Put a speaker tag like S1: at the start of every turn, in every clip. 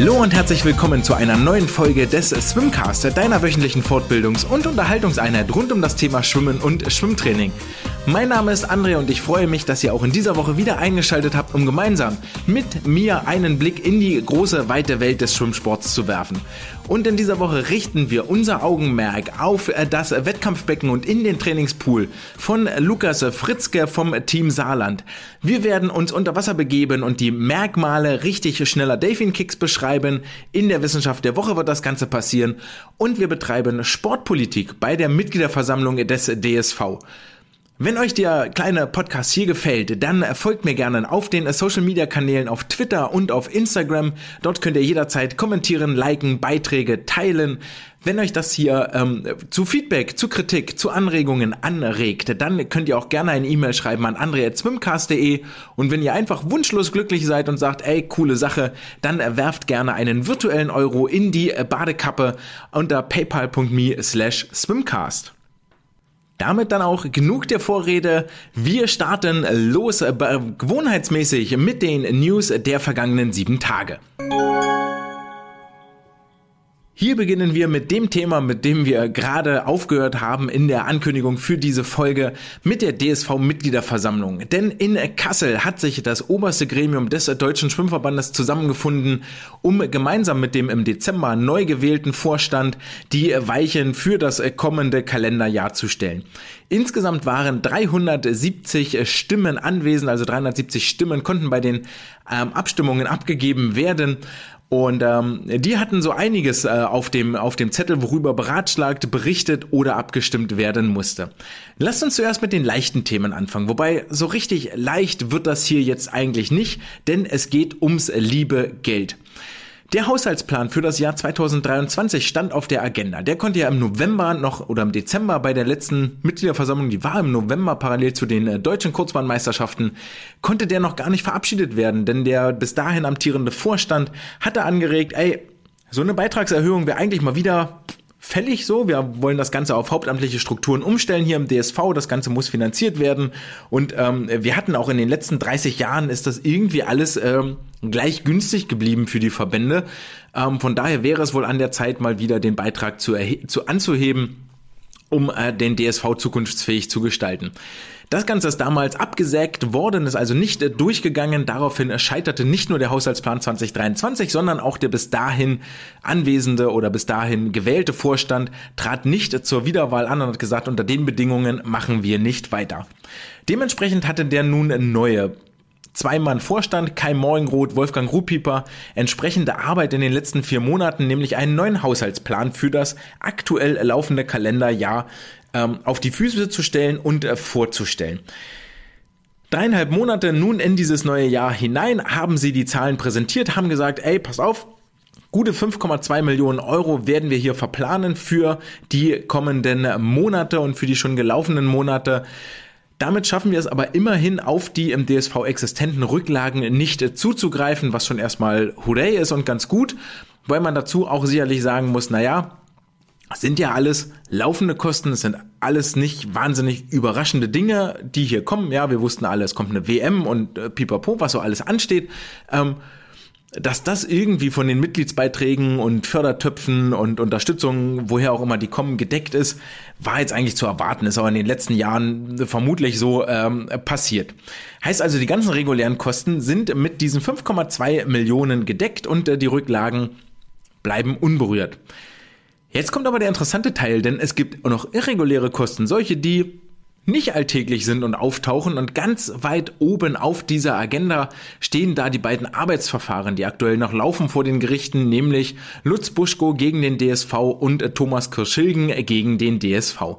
S1: Hallo und herzlich willkommen zu einer neuen Folge des Swimcast, deiner wöchentlichen Fortbildungs- und Unterhaltungseinheit rund um das Thema Schwimmen und Schwimmtraining. Mein Name ist André und ich freue mich, dass ihr auch in dieser Woche wieder eingeschaltet habt, um gemeinsam mit mir einen Blick in die große, weite Welt des Schwimmsports zu werfen. Und in dieser Woche richten wir unser Augenmerk auf äh, das Wettkampfbecken und in den Trainingspool von Lukas Fritzke vom Team Saarland. Wir werden uns unter Wasser begeben und die Merkmale richtig schneller Delfin Kicks beschreiben. In der Wissenschaft der Woche wird das Ganze passieren und wir betreiben Sportpolitik bei der Mitgliederversammlung des DSV. Wenn euch der kleine Podcast hier gefällt, dann folgt mir gerne auf den Social Media Kanälen auf Twitter und auf Instagram. Dort könnt ihr jederzeit kommentieren, liken, Beiträge teilen. Wenn euch das hier ähm, zu Feedback, zu Kritik, zu Anregungen anregt, dann könnt ihr auch gerne eine E-Mail schreiben an andre.swimcast.de und wenn ihr einfach wunschlos glücklich seid und sagt, ey, coole Sache, dann werft gerne einen virtuellen Euro in die Badekappe unter paypal.me slash swimcast. Damit dann auch genug der Vorrede. Wir starten los äh, gewohnheitsmäßig mit den News der vergangenen sieben Tage. Hier beginnen wir mit dem Thema, mit dem wir gerade aufgehört haben in der Ankündigung für diese Folge mit der DSV-Mitgliederversammlung. Denn in Kassel hat sich das oberste Gremium des Deutschen Schwimmverbandes zusammengefunden, um gemeinsam mit dem im Dezember neu gewählten Vorstand die Weichen für das kommende Kalenderjahr zu stellen. Insgesamt waren 370 Stimmen anwesend, also 370 Stimmen konnten bei den ähm, Abstimmungen abgegeben werden. Und ähm, die hatten so einiges äh, auf, dem, auf dem Zettel, worüber beratschlagt, berichtet oder abgestimmt werden musste. Lasst uns zuerst mit den leichten Themen anfangen. Wobei so richtig leicht wird das hier jetzt eigentlich nicht, denn es geht ums liebe Geld. Der Haushaltsplan für das Jahr 2023 stand auf der Agenda. Der konnte ja im November noch oder im Dezember bei der letzten Mitgliederversammlung, die war im November parallel zu den äh, deutschen Kurzbahnmeisterschaften, konnte der noch gar nicht verabschiedet werden, denn der bis dahin amtierende Vorstand hatte angeregt, ey, so eine Beitragserhöhung wäre eigentlich mal wieder fällig so. Wir wollen das Ganze auf hauptamtliche Strukturen umstellen hier im DSV. Das Ganze muss finanziert werden. Und ähm, wir hatten auch in den letzten 30 Jahren ist das irgendwie alles ähm, gleich günstig geblieben für die Verbände. Ähm, von daher wäre es wohl an der Zeit, mal wieder den Beitrag zu, zu anzuheben um äh, den DSV zukunftsfähig zu gestalten. Das Ganze ist damals abgesägt worden, ist also nicht äh, durchgegangen. Daraufhin scheiterte nicht nur der Haushaltsplan 2023, sondern auch der bis dahin anwesende oder bis dahin gewählte Vorstand trat nicht zur Wiederwahl an und hat gesagt, unter den Bedingungen machen wir nicht weiter. Dementsprechend hatte der nun neue Zwei-Mann Vorstand, Kai Morgenroth, Wolfgang Ruhpieper, entsprechende Arbeit in den letzten vier Monaten, nämlich einen neuen Haushaltsplan für das aktuell laufende Kalenderjahr ähm, auf die Füße zu stellen und äh, vorzustellen. Dreieinhalb Monate nun in dieses neue Jahr hinein haben sie die Zahlen präsentiert, haben gesagt, ey, pass auf, Gute 5,2 Millionen Euro werden wir hier verplanen für die kommenden Monate und für die schon gelaufenen Monate. Damit schaffen wir es aber immerhin auf die im DSV existenten Rücklagen nicht zuzugreifen, was schon erstmal hooray ist und ganz gut, weil man dazu auch sicherlich sagen muss, naja, sind ja alles laufende Kosten, es sind alles nicht wahnsinnig überraschende Dinge, die hier kommen. Ja, wir wussten alle, es kommt eine WM und äh, pipapo, was so alles ansteht. Ähm, dass das irgendwie von den Mitgliedsbeiträgen und Fördertöpfen und Unterstützung, woher auch immer die kommen, gedeckt ist, war jetzt eigentlich zu erwarten, ist aber in den letzten Jahren vermutlich so ähm, passiert. Heißt also, die ganzen regulären Kosten sind mit diesen 5,2 Millionen gedeckt und äh, die Rücklagen bleiben unberührt. Jetzt kommt aber der interessante Teil, denn es gibt noch irreguläre Kosten, solche, die nicht alltäglich sind und auftauchen. Und ganz weit oben auf dieser Agenda stehen da die beiden Arbeitsverfahren, die aktuell noch laufen vor den Gerichten, nämlich Lutz Buschko gegen den DSV und Thomas Kirschilgen gegen den DSV.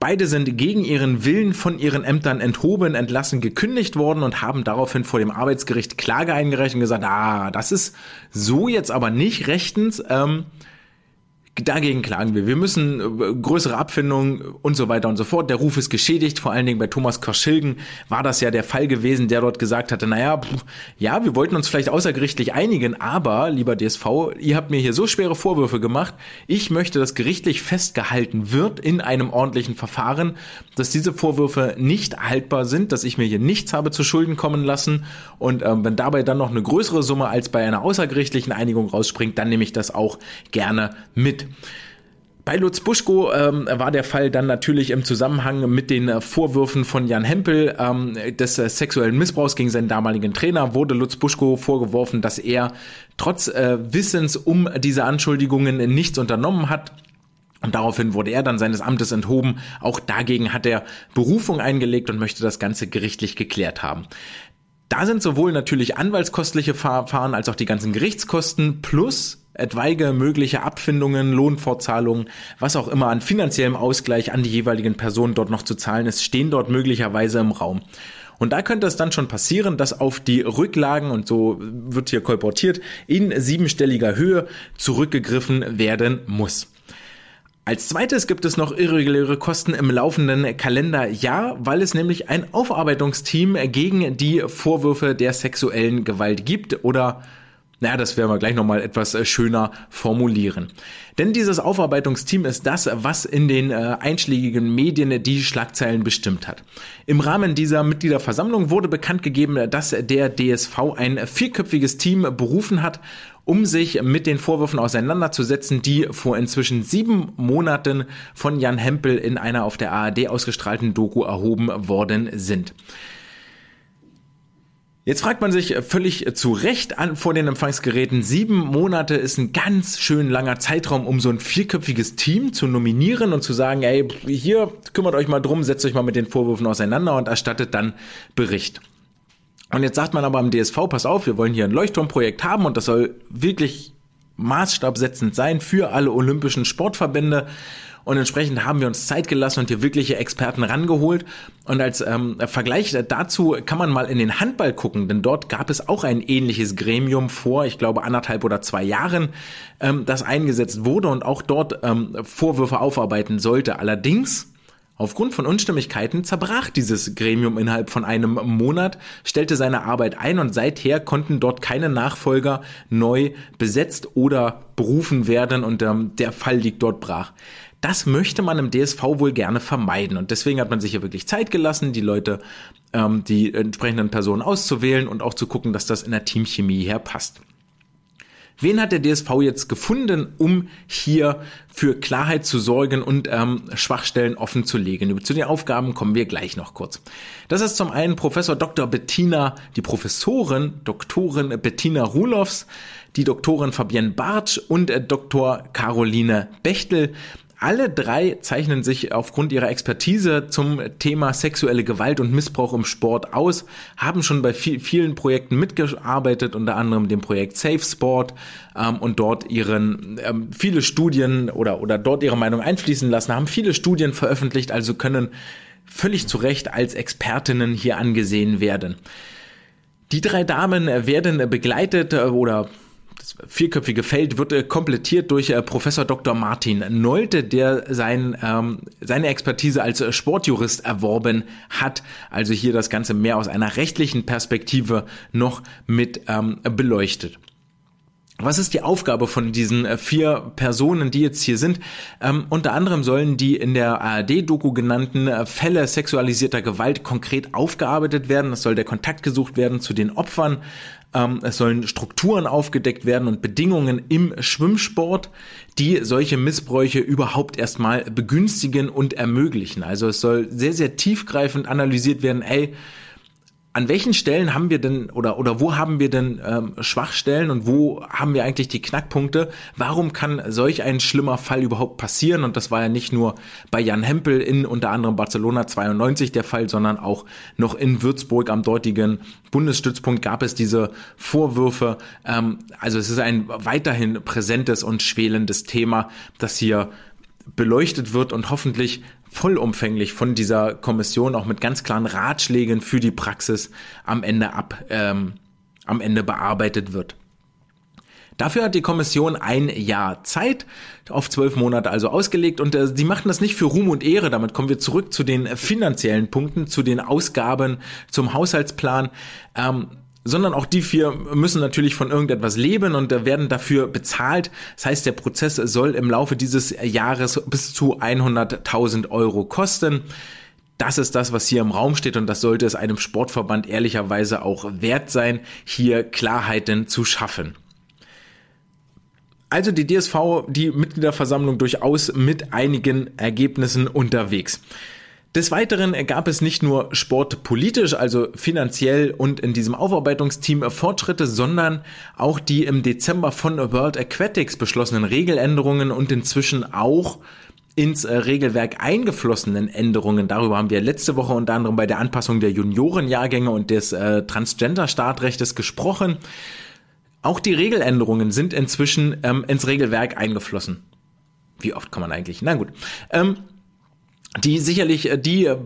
S1: Beide sind gegen ihren Willen von ihren Ämtern enthoben, entlassen, gekündigt worden und haben daraufhin vor dem Arbeitsgericht Klage eingereicht und gesagt, ah, das ist so jetzt aber nicht rechtens. Ähm, Dagegen klagen wir. Wir müssen äh, größere Abfindungen und so weiter und so fort. Der Ruf ist geschädigt. Vor allen Dingen bei Thomas Korschilgen war das ja der Fall gewesen, der dort gesagt hatte, naja, pff, ja, wir wollten uns vielleicht außergerichtlich einigen, aber, lieber DSV, ihr habt mir hier so schwere Vorwürfe gemacht. Ich möchte, dass gerichtlich festgehalten wird in einem ordentlichen Verfahren, dass diese Vorwürfe nicht haltbar sind, dass ich mir hier nichts habe zu Schulden kommen lassen. Und ähm, wenn dabei dann noch eine größere Summe als bei einer außergerichtlichen Einigung rausspringt, dann nehme ich das auch gerne mit. Bei Lutz Buschko ähm, war der Fall dann natürlich im Zusammenhang mit den Vorwürfen von Jan Hempel ähm, des äh, sexuellen Missbrauchs gegen seinen damaligen Trainer, wurde Lutz Buschko vorgeworfen, dass er trotz äh, Wissens um diese Anschuldigungen nichts unternommen hat. Und daraufhin wurde er dann seines Amtes enthoben. Auch dagegen hat er Berufung eingelegt und möchte das Ganze gerichtlich geklärt haben. Da sind sowohl natürlich anwaltskostliche Verfahren als auch die ganzen Gerichtskosten plus etwaige mögliche Abfindungen, Lohnfortzahlungen, was auch immer an finanziellem Ausgleich an die jeweiligen Personen dort noch zu zahlen ist, stehen dort möglicherweise im Raum. Und da könnte es dann schon passieren, dass auf die Rücklagen, und so wird hier kolportiert, in siebenstelliger Höhe zurückgegriffen werden muss. Als zweites gibt es noch irreguläre Kosten im laufenden Kalenderjahr, weil es nämlich ein Aufarbeitungsteam gegen die Vorwürfe der sexuellen Gewalt gibt oder naja, das werden wir gleich nochmal etwas äh, schöner formulieren. Denn dieses Aufarbeitungsteam ist das, was in den äh, einschlägigen Medien die Schlagzeilen bestimmt hat. Im Rahmen dieser Mitgliederversammlung wurde bekannt gegeben, dass der DSV ein vierköpfiges Team berufen hat, um sich mit den Vorwürfen auseinanderzusetzen, die vor inzwischen sieben Monaten von Jan Hempel in einer auf der ARD ausgestrahlten Doku erhoben worden sind. Jetzt fragt man sich völlig zu Recht an vor den Empfangsgeräten, sieben Monate ist ein ganz schön langer Zeitraum, um so ein vierköpfiges Team zu nominieren und zu sagen, ey, hier kümmert euch mal drum, setzt euch mal mit den Vorwürfen auseinander und erstattet dann Bericht. Und jetzt sagt man aber am DSV, pass auf, wir wollen hier ein Leuchtturmprojekt haben und das soll wirklich maßstabsetzend sein für alle olympischen Sportverbände. Und entsprechend haben wir uns Zeit gelassen und hier wirkliche Experten rangeholt. Und als ähm, Vergleich dazu kann man mal in den Handball gucken, denn dort gab es auch ein ähnliches Gremium vor, ich glaube, anderthalb oder zwei Jahren, ähm, das eingesetzt wurde und auch dort ähm, Vorwürfe aufarbeiten sollte. Allerdings Aufgrund von Unstimmigkeiten zerbrach dieses Gremium innerhalb von einem Monat, stellte seine Arbeit ein und seither konnten dort keine Nachfolger neu besetzt oder berufen werden und ähm, der Fall liegt dort brach. Das möchte man im DSV wohl gerne vermeiden. Und deswegen hat man sich ja wirklich Zeit gelassen, die Leute, ähm, die entsprechenden Personen auszuwählen und auch zu gucken, dass das in der Teamchemie her passt. Wen hat der DSV jetzt gefunden, um hier für Klarheit zu sorgen und ähm, Schwachstellen offen zu legen? Zu den Aufgaben kommen wir gleich noch kurz. Das ist zum einen Professor Dr. Bettina, die Professorin Doktorin Bettina Ruloffs, die Doktorin Fabienne Bartsch und äh, Dr. Caroline Bechtel. Alle drei zeichnen sich aufgrund ihrer Expertise zum Thema sexuelle Gewalt und Missbrauch im Sport aus, haben schon bei vielen Projekten mitgearbeitet, unter anderem dem Projekt Safe Sport ähm, und dort ihren ähm, viele Studien oder oder dort ihre Meinung einfließen lassen, haben viele Studien veröffentlicht, also können völlig zu Recht als Expertinnen hier angesehen werden. Die drei Damen werden begleitet äh, oder das vierköpfige Feld wird äh, komplettiert durch äh, Professor Dr. Martin Nolte, der sein, ähm, seine Expertise als äh, Sportjurist erworben hat. Also hier das Ganze mehr aus einer rechtlichen Perspektive noch mit ähm, beleuchtet. Was ist die Aufgabe von diesen äh, vier Personen, die jetzt hier sind? Ähm, unter anderem sollen die in der ARD-Doku genannten äh, Fälle sexualisierter Gewalt konkret aufgearbeitet werden. Es soll der Kontakt gesucht werden zu den Opfern. Ähm, es sollen Strukturen aufgedeckt werden und Bedingungen im Schwimmsport, die solche Missbräuche überhaupt erstmal begünstigen und ermöglichen. Also es soll sehr, sehr tiefgreifend analysiert werden, ey, an welchen Stellen haben wir denn oder oder wo haben wir denn ähm, Schwachstellen und wo haben wir eigentlich die Knackpunkte? Warum kann solch ein schlimmer Fall überhaupt passieren? Und das war ja nicht nur bei Jan Hempel in unter anderem Barcelona 92 der Fall, sondern auch noch in Würzburg am dortigen Bundesstützpunkt gab es diese Vorwürfe. Ähm, also es ist ein weiterhin präsentes und schwelendes Thema, das hier beleuchtet wird und hoffentlich vollumfänglich von dieser Kommission auch mit ganz klaren Ratschlägen für die Praxis am Ende ab, ähm, am Ende bearbeitet wird. Dafür hat die Kommission ein Jahr Zeit, auf zwölf Monate also ausgelegt und äh, die machen das nicht für Ruhm und Ehre. Damit kommen wir zurück zu den finanziellen Punkten, zu den Ausgaben, zum Haushaltsplan. Ähm, sondern auch die vier müssen natürlich von irgendetwas leben und werden dafür bezahlt. Das heißt, der Prozess soll im Laufe dieses Jahres bis zu 100.000 Euro kosten. Das ist das, was hier im Raum steht und das sollte es einem Sportverband ehrlicherweise auch wert sein, hier Klarheiten zu schaffen. Also die DSV, die Mitgliederversammlung durchaus mit einigen Ergebnissen unterwegs. Des Weiteren gab es nicht nur sportpolitisch, also finanziell und in diesem Aufarbeitungsteam Fortschritte, sondern auch die im Dezember von World Aquatics beschlossenen Regeländerungen und inzwischen auch ins äh, Regelwerk eingeflossenen Änderungen. Darüber haben wir letzte Woche unter anderem bei der Anpassung der Juniorenjahrgänge und des äh, Transgender-Startrechtes gesprochen. Auch die Regeländerungen sind inzwischen ähm, ins Regelwerk eingeflossen. Wie oft kann man eigentlich? Na gut. Ähm, die sicherlich äh, die äh,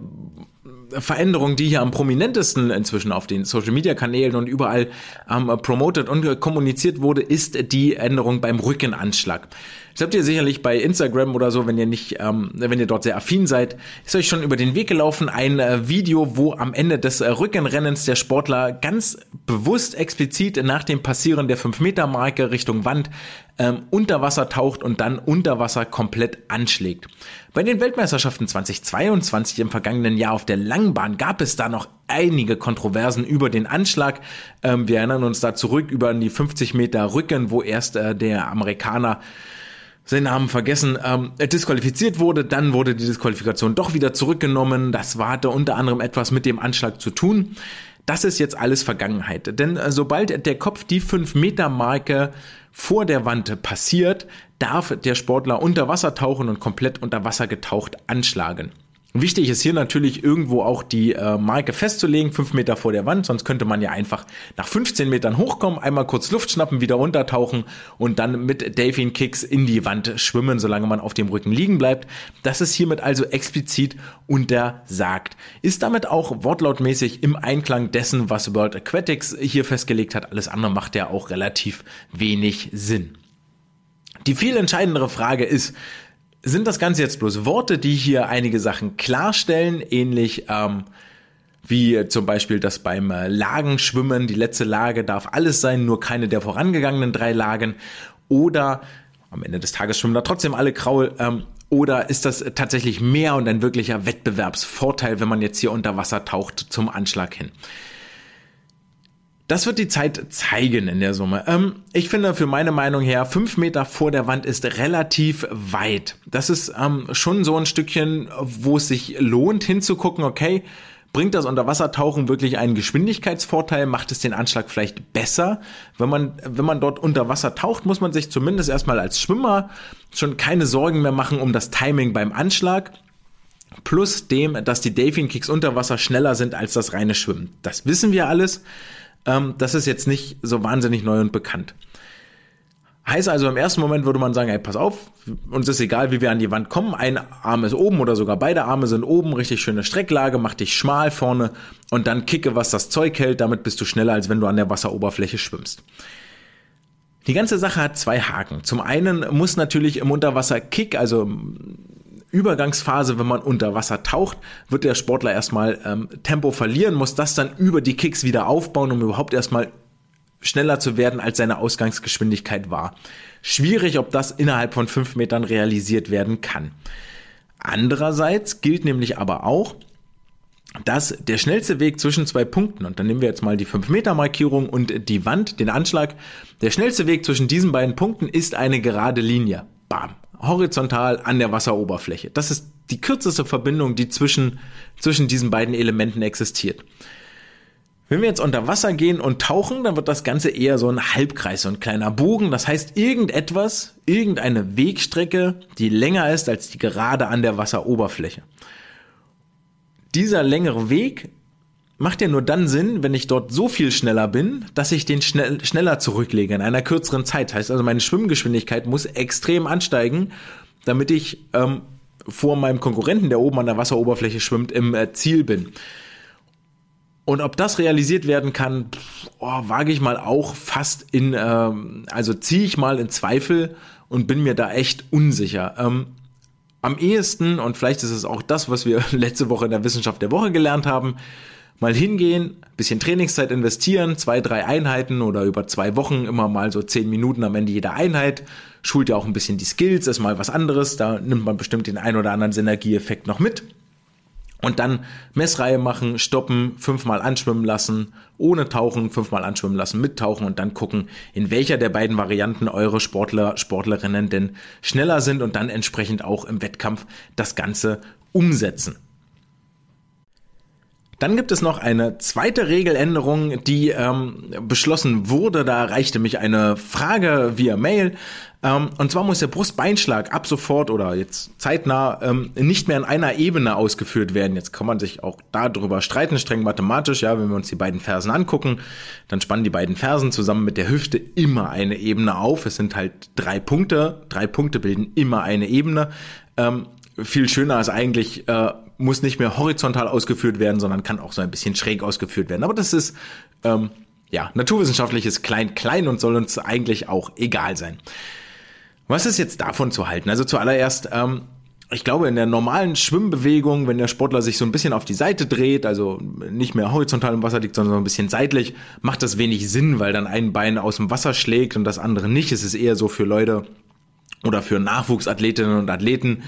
S1: Veränderung, die hier am prominentesten inzwischen auf den Social Media Kanälen und überall ähm, promoted und kommuniziert wurde, ist die Änderung beim Rückenanschlag. Das habt ihr sicherlich bei Instagram oder so, wenn ihr nicht, ähm, wenn ihr dort sehr affin seid, ist euch schon über den Weg gelaufen ein äh, Video, wo am Ende des äh, Rückenrennens der Sportler ganz bewusst explizit nach dem Passieren der 5-Meter-Marke Richtung Wand ähm, unter Wasser taucht und dann unter Wasser komplett anschlägt. Bei den Weltmeisterschaften 2022 im vergangenen Jahr auf der Langbahn gab es da noch einige Kontroversen über den Anschlag. Ähm, wir erinnern uns da zurück über die 50 Meter Rücken, wo erst äh, der Amerikaner seinen Namen vergessen, ähm, disqualifiziert wurde. Dann wurde die Disqualifikation doch wieder zurückgenommen. Das hatte unter anderem etwas mit dem Anschlag zu tun. Das ist jetzt alles Vergangenheit. Denn äh, sobald der Kopf die 5-Meter-Marke vor der Wand passiert, darf der Sportler unter Wasser tauchen und komplett unter Wasser getaucht anschlagen. Wichtig ist hier natürlich irgendwo auch die äh, Marke festzulegen, fünf Meter vor der Wand, sonst könnte man ja einfach nach 15 Metern hochkommen, einmal kurz Luft schnappen, wieder runtertauchen und dann mit Delfin Kicks in die Wand schwimmen, solange man auf dem Rücken liegen bleibt. Das ist hiermit also explizit untersagt. Ist damit auch wortlautmäßig im Einklang dessen, was World Aquatics hier festgelegt hat. Alles andere macht ja auch relativ wenig Sinn. Die viel entscheidendere Frage ist, sind das Ganze jetzt bloß Worte, die hier einige Sachen klarstellen, ähnlich ähm, wie zum Beispiel das beim äh, Lagenschwimmen, die letzte Lage darf alles sein, nur keine der vorangegangenen drei Lagen, oder am Ende des Tages schwimmen da trotzdem alle Kraul, ähm, oder ist das tatsächlich mehr und ein wirklicher Wettbewerbsvorteil, wenn man jetzt hier unter Wasser taucht zum Anschlag hin? Das wird die Zeit zeigen in der Summe. Ähm, ich finde für meine Meinung her, fünf Meter vor der Wand ist relativ weit. Das ist ähm, schon so ein Stückchen, wo es sich lohnt hinzugucken, okay, bringt das Unterwassertauchen wirklich einen Geschwindigkeitsvorteil? Macht es den Anschlag vielleicht besser? Wenn man, wenn man dort unter Wasser taucht, muss man sich zumindest erstmal als Schwimmer schon keine Sorgen mehr machen um das Timing beim Anschlag. Plus dem, dass die Delfin Kicks unter Wasser schneller sind als das reine Schwimmen. Das wissen wir alles. Ähm, das ist jetzt nicht so wahnsinnig neu und bekannt. Heißt also, im ersten Moment würde man sagen, ey, pass auf, uns ist egal, wie wir an die Wand kommen. Ein Arm ist oben oder sogar beide Arme sind oben, richtig schöne Strecklage, mach dich schmal vorne und dann kicke, was das Zeug hält. Damit bist du schneller, als wenn du an der Wasseroberfläche schwimmst. Die ganze Sache hat zwei Haken. Zum einen muss natürlich im Unterwasser Kick, also Übergangsphase, wenn man unter Wasser taucht, wird der Sportler erstmal ähm, Tempo verlieren, muss das dann über die Kicks wieder aufbauen, um überhaupt erstmal schneller zu werden, als seine Ausgangsgeschwindigkeit war. Schwierig, ob das innerhalb von fünf Metern realisiert werden kann. Andererseits gilt nämlich aber auch, dass der schnellste Weg zwischen zwei Punkten, und dann nehmen wir jetzt mal die 5-Meter-Markierung und die Wand, den Anschlag, der schnellste Weg zwischen diesen beiden Punkten ist eine gerade Linie. Bam horizontal an der Wasseroberfläche. Das ist die kürzeste Verbindung, die zwischen, zwischen diesen beiden Elementen existiert. Wenn wir jetzt unter Wasser gehen und tauchen, dann wird das Ganze eher so ein Halbkreis, so ein kleiner Bogen. Das heißt, irgendetwas, irgendeine Wegstrecke, die länger ist als die gerade an der Wasseroberfläche. Dieser längere Weg macht ja nur dann Sinn, wenn ich dort so viel schneller bin, dass ich den schnell, schneller zurücklege in einer kürzeren Zeit. Heißt also, meine Schwimmgeschwindigkeit muss extrem ansteigen, damit ich ähm, vor meinem Konkurrenten, der oben an der Wasseroberfläche schwimmt, im äh, Ziel bin. Und ob das realisiert werden kann, oh, wage ich mal auch fast in, ähm, also ziehe ich mal in Zweifel und bin mir da echt unsicher. Ähm, am ehesten, und vielleicht ist es auch das, was wir letzte Woche in der Wissenschaft der Woche gelernt haben, mal hingehen, bisschen Trainingszeit investieren, zwei, drei Einheiten oder über zwei Wochen immer mal so zehn Minuten am Ende jeder Einheit. Schult ja auch ein bisschen die Skills, ist mal was anderes. Da nimmt man bestimmt den ein oder anderen Synergieeffekt noch mit. Und dann Messreihe machen, stoppen, fünfmal anschwimmen lassen, ohne tauchen, fünfmal anschwimmen lassen, mit tauchen und dann gucken, in welcher der beiden Varianten eure Sportler, Sportlerinnen denn schneller sind und dann entsprechend auch im Wettkampf das Ganze umsetzen. Dann gibt es noch eine zweite Regeländerung, die ähm, beschlossen wurde. Da erreichte mich eine Frage via Mail. Ähm, und zwar muss der Brustbeinschlag ab sofort oder jetzt zeitnah ähm, nicht mehr in einer Ebene ausgeführt werden. Jetzt kann man sich auch darüber streiten, streng mathematisch. Ja, wenn wir uns die beiden Fersen angucken, dann spannen die beiden Fersen zusammen mit der Hüfte immer eine Ebene auf. Es sind halt drei Punkte. Drei Punkte bilden immer eine Ebene. Ähm, viel schöner ist eigentlich äh, muss nicht mehr horizontal ausgeführt werden, sondern kann auch so ein bisschen schräg ausgeführt werden. Aber das ist ähm, ja naturwissenschaftliches Klein-Klein und soll uns eigentlich auch egal sein. Was ist jetzt davon zu halten? Also zuallererst, ähm, ich glaube, in der normalen Schwimmbewegung, wenn der Sportler sich so ein bisschen auf die Seite dreht, also nicht mehr horizontal im Wasser liegt, sondern so ein bisschen seitlich, macht das wenig Sinn, weil dann ein Bein aus dem Wasser schlägt und das andere nicht. Es ist eher so für Leute oder für Nachwuchsathletinnen und Athleten,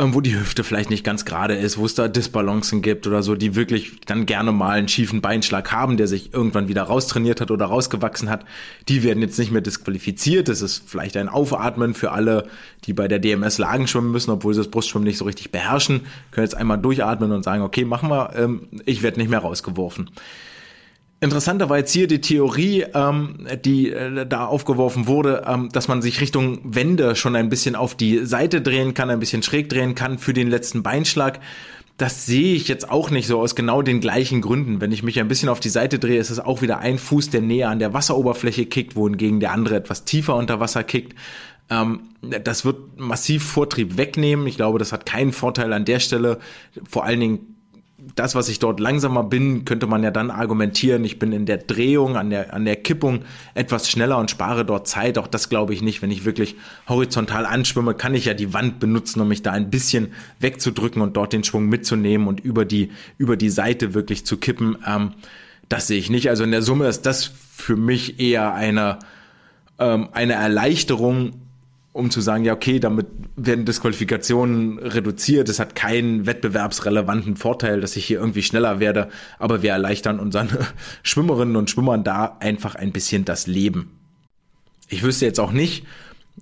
S1: wo die Hüfte vielleicht nicht ganz gerade ist, wo es da Disbalancen gibt oder so, die wirklich dann gerne mal einen schiefen Beinschlag haben, der sich irgendwann wieder raustrainiert hat oder rausgewachsen hat, die werden jetzt nicht mehr disqualifiziert. Das ist vielleicht ein Aufatmen für alle, die bei der DMS Lagen schwimmen müssen, obwohl sie das Brustschwimmen nicht so richtig beherrschen, können jetzt einmal durchatmen und sagen, okay, machen wir, ähm, ich werde nicht mehr rausgeworfen. Interessanter war jetzt hier die Theorie, ähm, die äh, da aufgeworfen wurde, ähm, dass man sich Richtung Wände schon ein bisschen auf die Seite drehen kann, ein bisschen schräg drehen kann für den letzten Beinschlag. Das sehe ich jetzt auch nicht so aus genau den gleichen Gründen. Wenn ich mich ein bisschen auf die Seite drehe, ist es auch wieder ein Fuß, der näher an der Wasseroberfläche kickt, wohingegen der andere etwas tiefer unter Wasser kickt. Ähm, das wird massiv Vortrieb wegnehmen. Ich glaube, das hat keinen Vorteil an der Stelle. Vor allen Dingen das, was ich dort langsamer bin, könnte man ja dann argumentieren, ich bin in der Drehung, an der, an der Kippung etwas schneller und spare dort Zeit. Auch das glaube ich nicht. Wenn ich wirklich horizontal anschwimme, kann ich ja die Wand benutzen, um mich da ein bisschen wegzudrücken und dort den Schwung mitzunehmen und über die, über die Seite wirklich zu kippen. Ähm, das sehe ich nicht. Also in der Summe ist das für mich eher eine, ähm, eine Erleichterung um zu sagen, ja, okay, damit werden Disqualifikationen reduziert. Es hat keinen wettbewerbsrelevanten Vorteil, dass ich hier irgendwie schneller werde, aber wir erleichtern unseren Schwimmerinnen und Schwimmern da einfach ein bisschen das Leben. Ich wüsste jetzt auch nicht,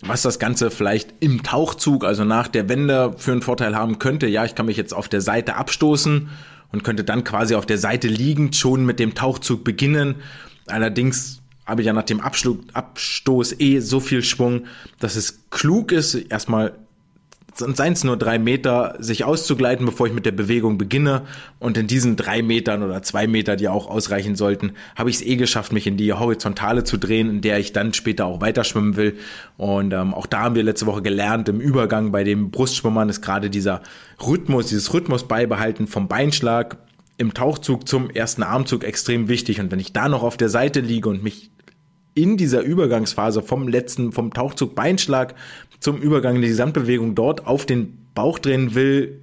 S1: was das Ganze vielleicht im Tauchzug, also nach der Wende, für einen Vorteil haben könnte. Ja, ich kann mich jetzt auf der Seite abstoßen und könnte dann quasi auf der Seite liegend schon mit dem Tauchzug beginnen. Allerdings habe ich ja nach dem Abschluss, Abstoß eh so viel Schwung, dass es klug ist, erstmal seien es nur drei Meter, sich auszugleiten, bevor ich mit der Bewegung beginne. Und in diesen drei Metern oder zwei Meter, die auch ausreichen sollten, habe ich es eh geschafft, mich in die Horizontale zu drehen, in der ich dann später auch weiter schwimmen will. Und ähm, auch da haben wir letzte Woche gelernt, im Übergang bei dem Brustschwimmern ist gerade dieser Rhythmus, dieses Rhythmus beibehalten vom Beinschlag im Tauchzug zum ersten Armzug extrem wichtig. Und wenn ich da noch auf der Seite liege und mich in dieser Übergangsphase vom letzten, vom Tauchzug Beinschlag zum Übergang in die Gesamtbewegung dort auf den Bauch drehen will,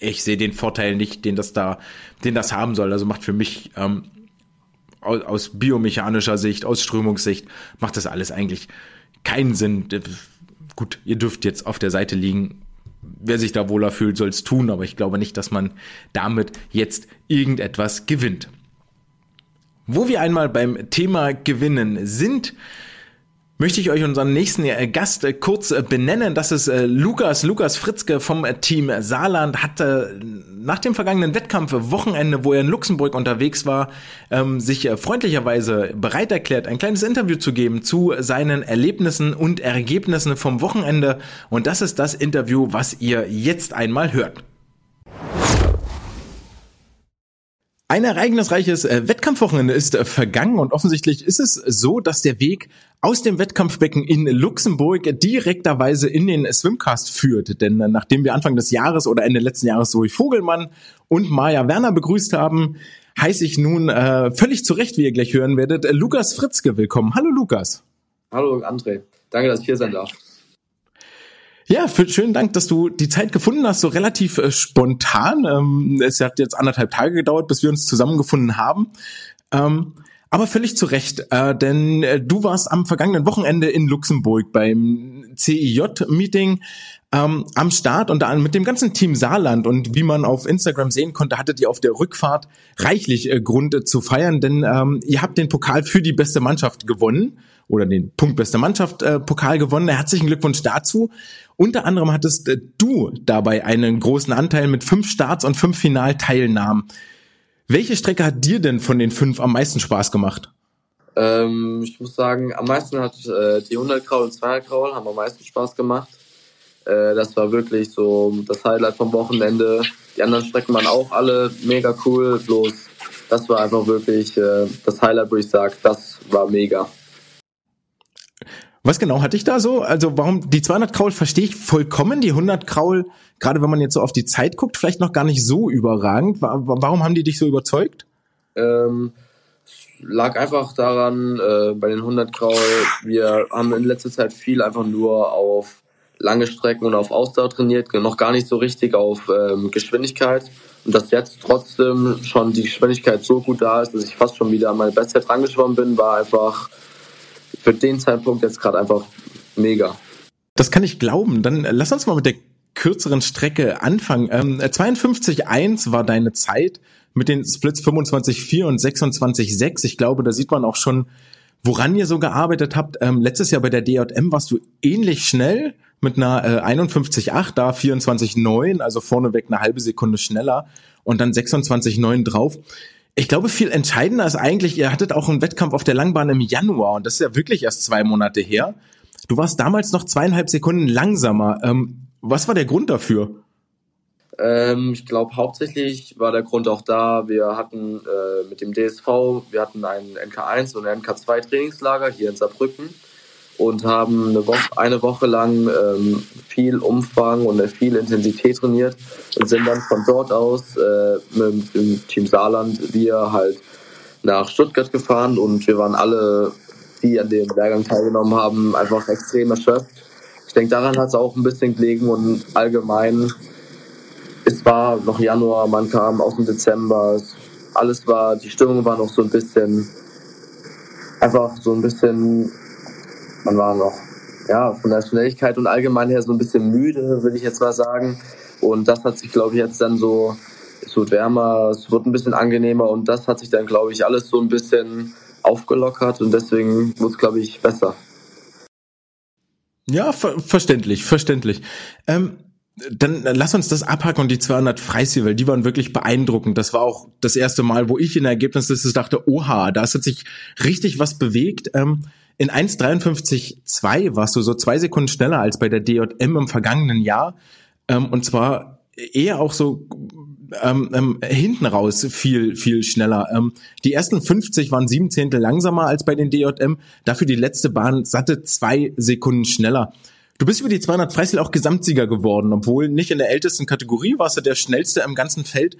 S1: ich sehe den Vorteil nicht, den das da, den das haben soll. Also macht für mich ähm, aus, aus biomechanischer Sicht, aus Strömungssicht, macht das alles eigentlich keinen Sinn. Gut, ihr dürft jetzt auf der Seite liegen. Wer sich da wohler fühlt, soll es tun, aber ich glaube nicht, dass man damit jetzt irgendetwas gewinnt. Wo wir einmal beim Thema Gewinnen sind, möchte ich euch unseren nächsten Gast kurz benennen. Das ist äh, Lukas, Lukas Fritzke vom Team Saarland, hatte nach dem vergangenen Wettkampf Wochenende, wo er in Luxemburg unterwegs war, ähm, sich äh, freundlicherweise bereit erklärt, ein kleines Interview zu geben zu seinen Erlebnissen und Ergebnissen vom Wochenende. Und das ist das Interview, was ihr jetzt einmal hört. Ein ereignisreiches äh, Wettkampfwochenende ist äh, vergangen und offensichtlich ist es so, dass der Weg aus dem Wettkampfbecken in Luxemburg direkterweise in den Swimcast führt. Denn äh, nachdem wir Anfang des Jahres oder Ende letzten Jahres Zoe Vogelmann und Maja Werner begrüßt haben, heiße ich nun äh, völlig zurecht, wie ihr gleich hören werdet, äh, Lukas Fritzke willkommen. Hallo Lukas.
S2: Hallo André, danke, dass ich hier sein darf.
S1: Ja, für, schönen Dank, dass du die Zeit gefunden hast, so relativ äh, spontan. Ähm, es hat jetzt anderthalb Tage gedauert, bis wir uns zusammengefunden haben. Ähm, aber völlig zu Recht, äh, denn äh, du warst am vergangenen Wochenende in Luxemburg beim CIJ-Meeting ähm, am Start und da mit dem ganzen Team Saarland und wie man auf Instagram sehen konnte, hattet ihr auf der Rückfahrt reichlich äh, Grund äh, zu feiern, denn ähm, ihr habt den Pokal für die beste Mannschaft gewonnen oder den Punkt beste Mannschaft äh, Pokal gewonnen. Herzlichen Glückwunsch dazu. Unter anderem hattest äh, du dabei einen großen Anteil mit fünf Starts und fünf Finalteilnahmen. Welche Strecke hat dir denn von den fünf am meisten Spaß gemacht?
S2: Ähm, ich muss sagen, am meisten hat äh, die 100 Kraul und 200 Kraul haben am meisten Spaß gemacht. Äh, das war wirklich so das Highlight vom Wochenende. Die anderen Strecken waren auch alle mega cool, bloß das war einfach wirklich äh, das Highlight, wo ich sage, das war mega.
S1: Was genau hatte ich da so? Also warum die 200 Kraul verstehe ich vollkommen, die 100 Kraul, gerade wenn man jetzt so auf die Zeit guckt, vielleicht noch gar nicht so überragend. Warum haben die dich so überzeugt?
S2: Ähm, lag einfach daran, äh, bei den 100 Kraul, wir haben in letzter Zeit viel einfach nur auf lange Strecken und auf Ausdauer trainiert, noch gar nicht so richtig auf ähm, Geschwindigkeit. Und dass jetzt trotzdem schon die Geschwindigkeit so gut da ist, dass ich fast schon wieder an meine Bestzeit rangeschwommen bin, war einfach für den Zeitpunkt jetzt gerade einfach mega.
S1: Das kann ich glauben. Dann äh, lass uns mal mit der kürzeren Strecke anfangen. Ähm, 52,1 war deine Zeit mit den Splits 25,4 und 26,6. Ich glaube, da sieht man auch schon, woran ihr so gearbeitet habt. Ähm, letztes Jahr bei der DJM warst du ähnlich schnell mit einer äh, 51,8, da 24,9, also vorneweg eine halbe Sekunde schneller und dann 26,9 drauf ich glaube, viel entscheidender ist eigentlich, ihr hattet auch einen Wettkampf auf der Langbahn im Januar und das ist ja wirklich erst zwei Monate her. Du warst damals noch zweieinhalb Sekunden langsamer. Ähm, was war der Grund dafür?
S2: Ähm, ich glaube, hauptsächlich war der Grund auch da, wir hatten äh, mit dem DSV, wir hatten ein NK1 und ein NK2 Trainingslager hier in Saarbrücken und haben eine Woche, eine Woche lang ähm, viel Umfang und viel Intensität trainiert und sind dann von dort aus äh, mit dem Team Saarland wir halt nach Stuttgart gefahren und wir waren alle, die an dem Lehrgang teilgenommen haben, einfach extrem erschöpft. Ich denke, daran hat es auch ein bisschen gelegen und allgemein, es war noch Januar, man kam aus dem Dezember, alles war, die Stimmung war noch so ein bisschen, einfach so ein bisschen man war noch ja, von der Schnelligkeit und allgemein her so ein bisschen müde, würde ich jetzt mal sagen. Und das hat sich, glaube ich, jetzt dann so, es wird wärmer, es wird ein bisschen angenehmer und das hat sich dann, glaube ich, alles so ein bisschen aufgelockert und deswegen wird es, glaube ich, besser.
S1: Ja, ver verständlich, verständlich. Ähm, dann lass uns das abhaken und die 200 Freistil, die waren wirklich beeindruckend. Das war auch das erste Mal, wo ich in der Ergebnisliste dachte, oha, da hat sich richtig was bewegt. Ähm, in 1,53,2 warst du so zwei Sekunden schneller als bei der DJM im vergangenen Jahr. Ähm, und zwar eher auch so ähm, ähm, hinten raus viel, viel schneller. Ähm, die ersten 50 waren sieben Zehntel langsamer als bei den DJM, dafür die letzte Bahn satte zwei Sekunden schneller. Du bist über die 200 Freistil auch Gesamtsieger geworden, obwohl nicht in der ältesten Kategorie warst du der schnellste im ganzen Feld.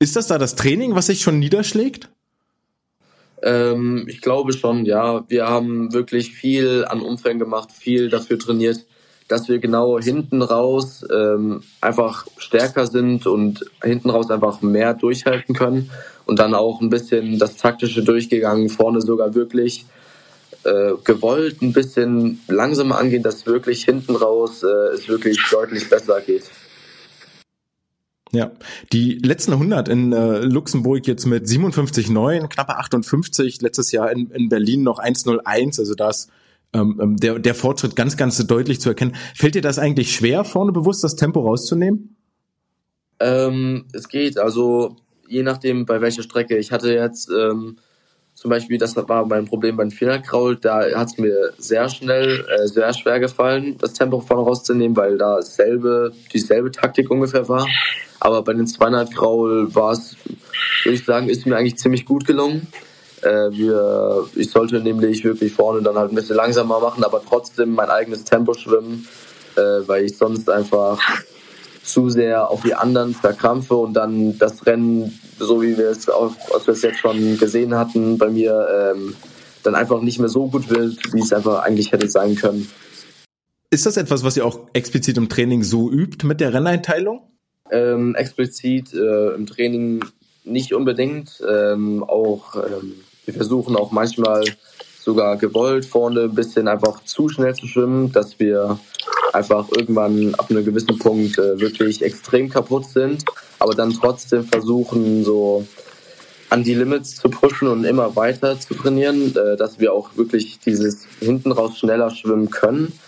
S1: Ist das da das Training, was sich schon niederschlägt?
S2: Ähm, ich glaube schon, ja. Wir haben wirklich viel an Umfängen gemacht, viel dafür trainiert, dass wir genau hinten raus ähm, einfach stärker sind und hinten raus einfach mehr durchhalten können und dann auch ein bisschen das taktische durchgegangen, vorne sogar wirklich äh, gewollt ein bisschen langsamer angehen, dass wirklich hinten raus äh, es wirklich deutlich besser geht.
S1: Ja, die letzten 100 in äh, Luxemburg jetzt mit 57,9, knappe 58, letztes Jahr in, in Berlin noch 1,01, also da ist ähm, ähm, der, der Fortschritt ganz, ganz deutlich zu erkennen. Fällt dir das eigentlich schwer, vorne bewusst das Tempo rauszunehmen?
S2: Ähm, es geht, also je nachdem bei welcher Strecke. Ich hatte jetzt ähm, zum Beispiel, das war mein Problem beim Fingerkraul, da hat es mir sehr schnell, äh, sehr schwer gefallen, das Tempo vorne rauszunehmen, weil da selbe, dieselbe Taktik ungefähr war. Aber bei den 200 Graul war es, würde ich sagen, ist mir eigentlich ziemlich gut gelungen. Äh, wir, ich sollte nämlich wirklich vorne dann halt ein bisschen langsamer machen, aber trotzdem mein eigenes Tempo schwimmen, äh, weil ich sonst einfach zu sehr auf die anderen verkrampfe und dann das Rennen so wie wir es auch, als wir es jetzt schon gesehen hatten, bei mir ähm, dann einfach nicht mehr so gut wird, wie es einfach eigentlich hätte sein können.
S1: Ist das etwas, was ihr auch explizit im Training so übt mit der Renneinteilung?
S2: Ähm, explizit äh, im Training nicht unbedingt. Ähm, auch ähm, wir versuchen auch manchmal sogar gewollt vorne ein bisschen einfach zu schnell zu schwimmen, dass wir einfach irgendwann ab einem gewissen Punkt äh, wirklich extrem kaputt sind, aber dann trotzdem versuchen so an die Limits zu pushen und immer weiter zu trainieren, äh, dass wir auch wirklich dieses hinten raus schneller schwimmen können.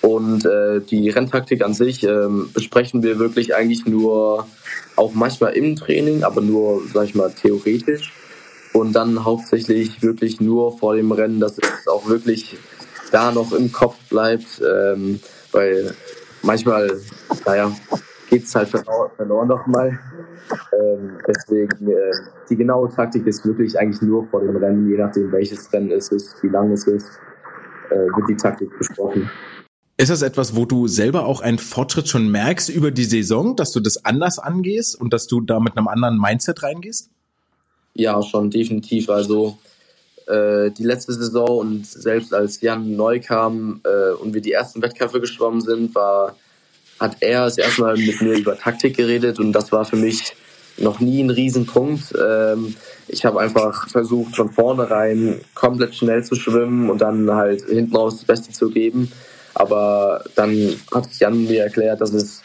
S2: Und äh, die Renntaktik an sich äh, besprechen wir wirklich eigentlich nur, auch manchmal im Training, aber nur, sag ich mal, theoretisch. Und dann hauptsächlich wirklich nur vor dem Rennen, dass es auch wirklich da noch im Kopf bleibt, ähm, weil manchmal, naja, geht es halt verloren, nochmal. Ähm, deswegen, äh, die genaue Taktik ist wirklich eigentlich nur vor dem Rennen, je nachdem welches Rennen es ist, wie lang es ist, äh, wird die Taktik besprochen.
S1: Ist das etwas, wo du selber auch einen Fortschritt schon merkst über die Saison, dass du das anders angehst und dass du da mit einem anderen Mindset reingehst?
S2: Ja, schon definitiv. Also äh, die letzte Saison und selbst als Jan neu kam äh, und wir die ersten Wettkämpfe geschwommen sind, war, hat er das erste Mal mit mir über Taktik geredet und das war für mich noch nie ein Riesenpunkt. Ähm, ich habe einfach versucht, von vornherein komplett schnell zu schwimmen und dann halt hinten raus das Beste zu geben. Aber dann hat Jan mir erklärt, dass es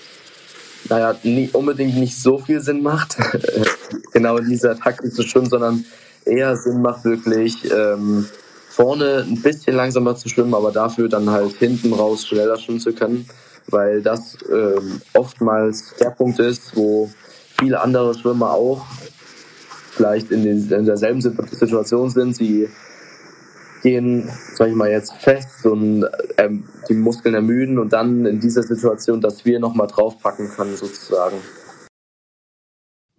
S2: naja, nie, unbedingt nicht so viel Sinn macht, genau dieser Taktik zu schwimmen, sondern eher Sinn macht wirklich ähm, vorne ein bisschen langsamer zu schwimmen, aber dafür dann halt hinten raus schneller schwimmen zu können, weil das ähm, oftmals der Punkt ist, wo viele andere Schwimmer auch vielleicht in, den, in derselben Situation sind. Sie gehen, sag ich mal jetzt, fest und ähm, die Muskeln ermüden und dann in dieser Situation, dass wir nochmal draufpacken können sozusagen.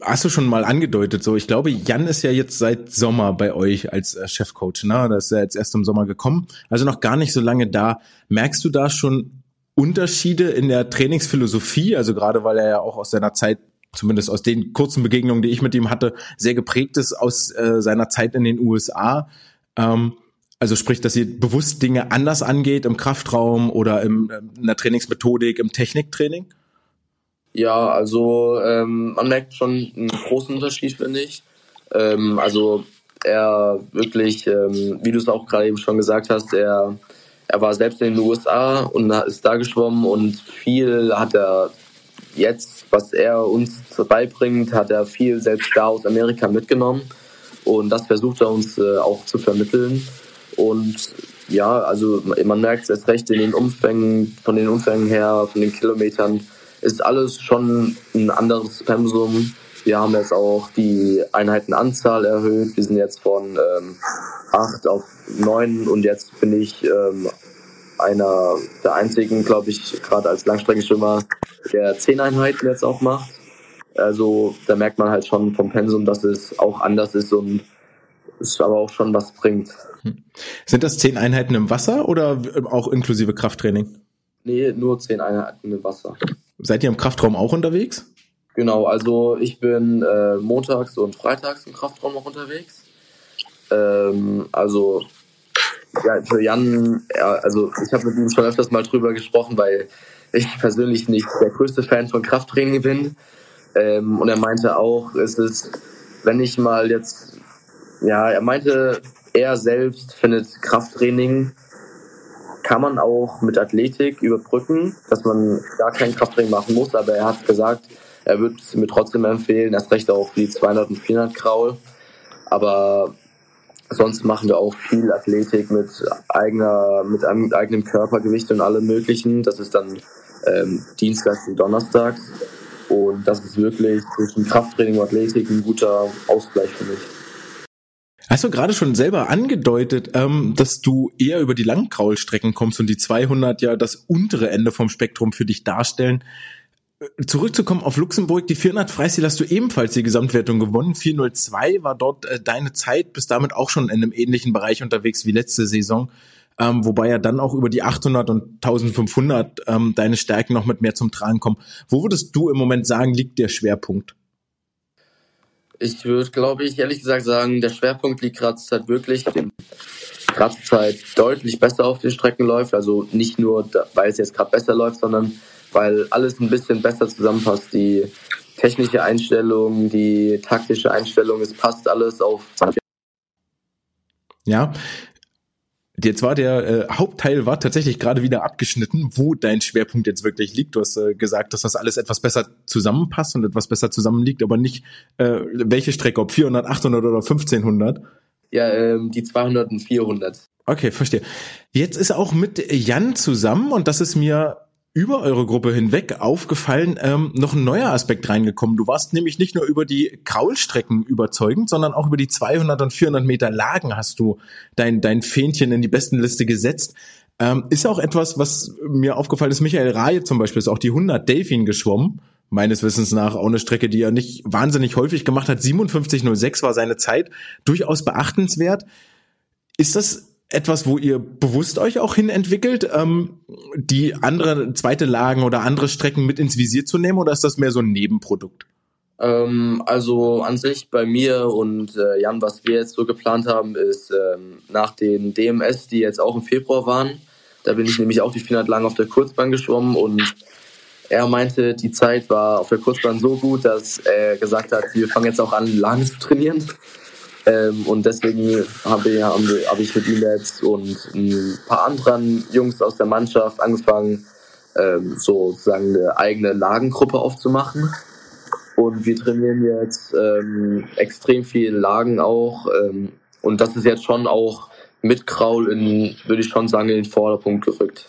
S1: Hast du schon mal angedeutet, so ich glaube, Jan ist ja jetzt seit Sommer bei euch als äh, Chefcoach, ne? Das ist ja jetzt erst im Sommer gekommen, also noch gar nicht so lange da. Merkst du da schon Unterschiede in der Trainingsphilosophie? Also gerade weil er ja auch aus seiner Zeit zumindest aus den kurzen Begegnungen, die ich mit ihm hatte, sehr geprägt ist aus äh, seiner Zeit in den USA. Ähm, also sprich, dass ihr bewusst Dinge anders angeht im Kraftraum oder im, in der Trainingsmethodik, im Techniktraining?
S2: Ja, also ähm, man merkt schon einen großen Unterschied, finde ich. Ähm, also er wirklich, ähm, wie du es auch gerade eben schon gesagt hast, er, er war selbst in den USA und ist da geschwommen und viel hat er jetzt, was er uns beibringt, hat er viel selbst da aus Amerika mitgenommen und das versucht er uns äh, auch zu vermitteln. Und ja, also man merkt es erst recht in den Umfängen, von den Umfängen her, von den Kilometern, ist alles schon ein anderes Pensum. Wir haben jetzt auch die Einheitenanzahl erhöht. Wir sind jetzt von ähm, acht auf neun und jetzt bin ich ähm, einer der einzigen, glaube ich, gerade als Langstreckenschwimmer, der zehn Einheiten jetzt auch macht. Also da merkt man halt schon vom Pensum, dass es auch anders ist und es aber auch schon was bringt.
S1: Hm. Sind das zehn Einheiten im Wasser oder auch inklusive Krafttraining?
S2: Nee, nur zehn Einheiten im Wasser.
S1: Seid ihr im Kraftraum auch unterwegs?
S2: Genau, also ich bin äh, montags und freitags im Kraftraum auch unterwegs. Ähm, also ja, für Jan, ja, also ich habe mit ihm schon öfters mal drüber gesprochen, weil ich persönlich nicht der größte Fan von Krafttraining bin. Ähm, und er meinte auch, es ist, wenn ich mal jetzt, ja, er meinte, er selbst findet Krafttraining kann man auch mit Athletik überbrücken, dass man gar kein Krafttraining machen muss, aber er hat gesagt, er würde es mir trotzdem empfehlen, erst recht auch die 200 und 400 Kraul. Aber sonst machen wir auch viel Athletik mit eigener, mit einem eigenem Körpergewicht und allem möglichen. Das ist dann ähm, Dienstags und Donnerstags. Und das ist wirklich zwischen Krafttraining und Athletik ein guter Ausgleich für mich.
S1: Hast du gerade schon selber angedeutet, ähm, dass du eher über die Langkraulstrecken kommst und die 200 ja das untere Ende vom Spektrum für dich darstellen. Äh, zurückzukommen auf Luxemburg, die 400 Freistil hast du ebenfalls die Gesamtwertung gewonnen. 402 war dort äh, deine Zeit, bist damit auch schon in einem ähnlichen Bereich unterwegs wie letzte Saison. Ähm, wobei ja dann auch über die 800 und 1500 ähm, deine Stärken noch mit mehr zum Tragen kommen. Wo würdest du im Moment sagen, liegt der Schwerpunkt?
S2: Ich würde, glaube ich, ehrlich gesagt sagen, der Schwerpunkt liegt gerade halt wirklich dem Kraftzeit deutlich besser auf den Strecken läuft. Also nicht nur, weil es jetzt gerade besser läuft, sondern weil alles ein bisschen besser zusammenpasst. Die technische Einstellung, die taktische Einstellung, es passt alles auf.
S1: Ja, Jetzt war der äh, Hauptteil war tatsächlich gerade wieder abgeschnitten, wo dein Schwerpunkt jetzt wirklich liegt. Du hast äh, gesagt, dass das alles etwas besser zusammenpasst und etwas besser zusammenliegt, aber nicht äh, welche Strecke, ob 400, 800 oder 1500.
S2: Ja, ähm, die 200 und 400.
S1: Okay, verstehe. Jetzt ist auch mit Jan zusammen und das ist mir über eure Gruppe hinweg aufgefallen, ähm, noch ein neuer Aspekt reingekommen. Du warst nämlich nicht nur über die Kraulstrecken überzeugend, sondern auch über die 200 und 400 Meter Lagen hast du dein, dein Fähnchen in die besten Liste gesetzt. Ähm, ist auch etwas, was mir aufgefallen ist. Michael Rahe zum Beispiel ist auch die 100 Delfin geschwommen. Meines Wissens nach auch eine Strecke, die er nicht wahnsinnig häufig gemacht hat. 57,06 war seine Zeit. Durchaus beachtenswert. Ist das etwas, wo ihr bewusst euch auch hin entwickelt, ähm, die andere zweite Lagen oder andere Strecken mit ins Visier zu nehmen oder ist das mehr so ein Nebenprodukt?
S2: Ähm, also an sich bei mir und äh, Jan, was wir jetzt so geplant haben, ist ähm, nach den DMS, die jetzt auch im Februar waren, da bin ich nämlich auch die 400 lang auf der Kurzbahn geschwommen und er meinte, die Zeit war auf der Kurzbahn so gut, dass er gesagt hat, wir fangen jetzt auch an, lang zu trainieren. Ähm, und deswegen habe hab ich mit ihm jetzt und ein paar anderen Jungs aus der Mannschaft angefangen, ähm, sozusagen eine eigene Lagengruppe aufzumachen. Und wir trainieren jetzt ähm, extrem viel Lagen auch. Ähm, und das ist jetzt schon auch mit Kraul in, würde ich schon sagen, in den Vorderpunkt gerückt.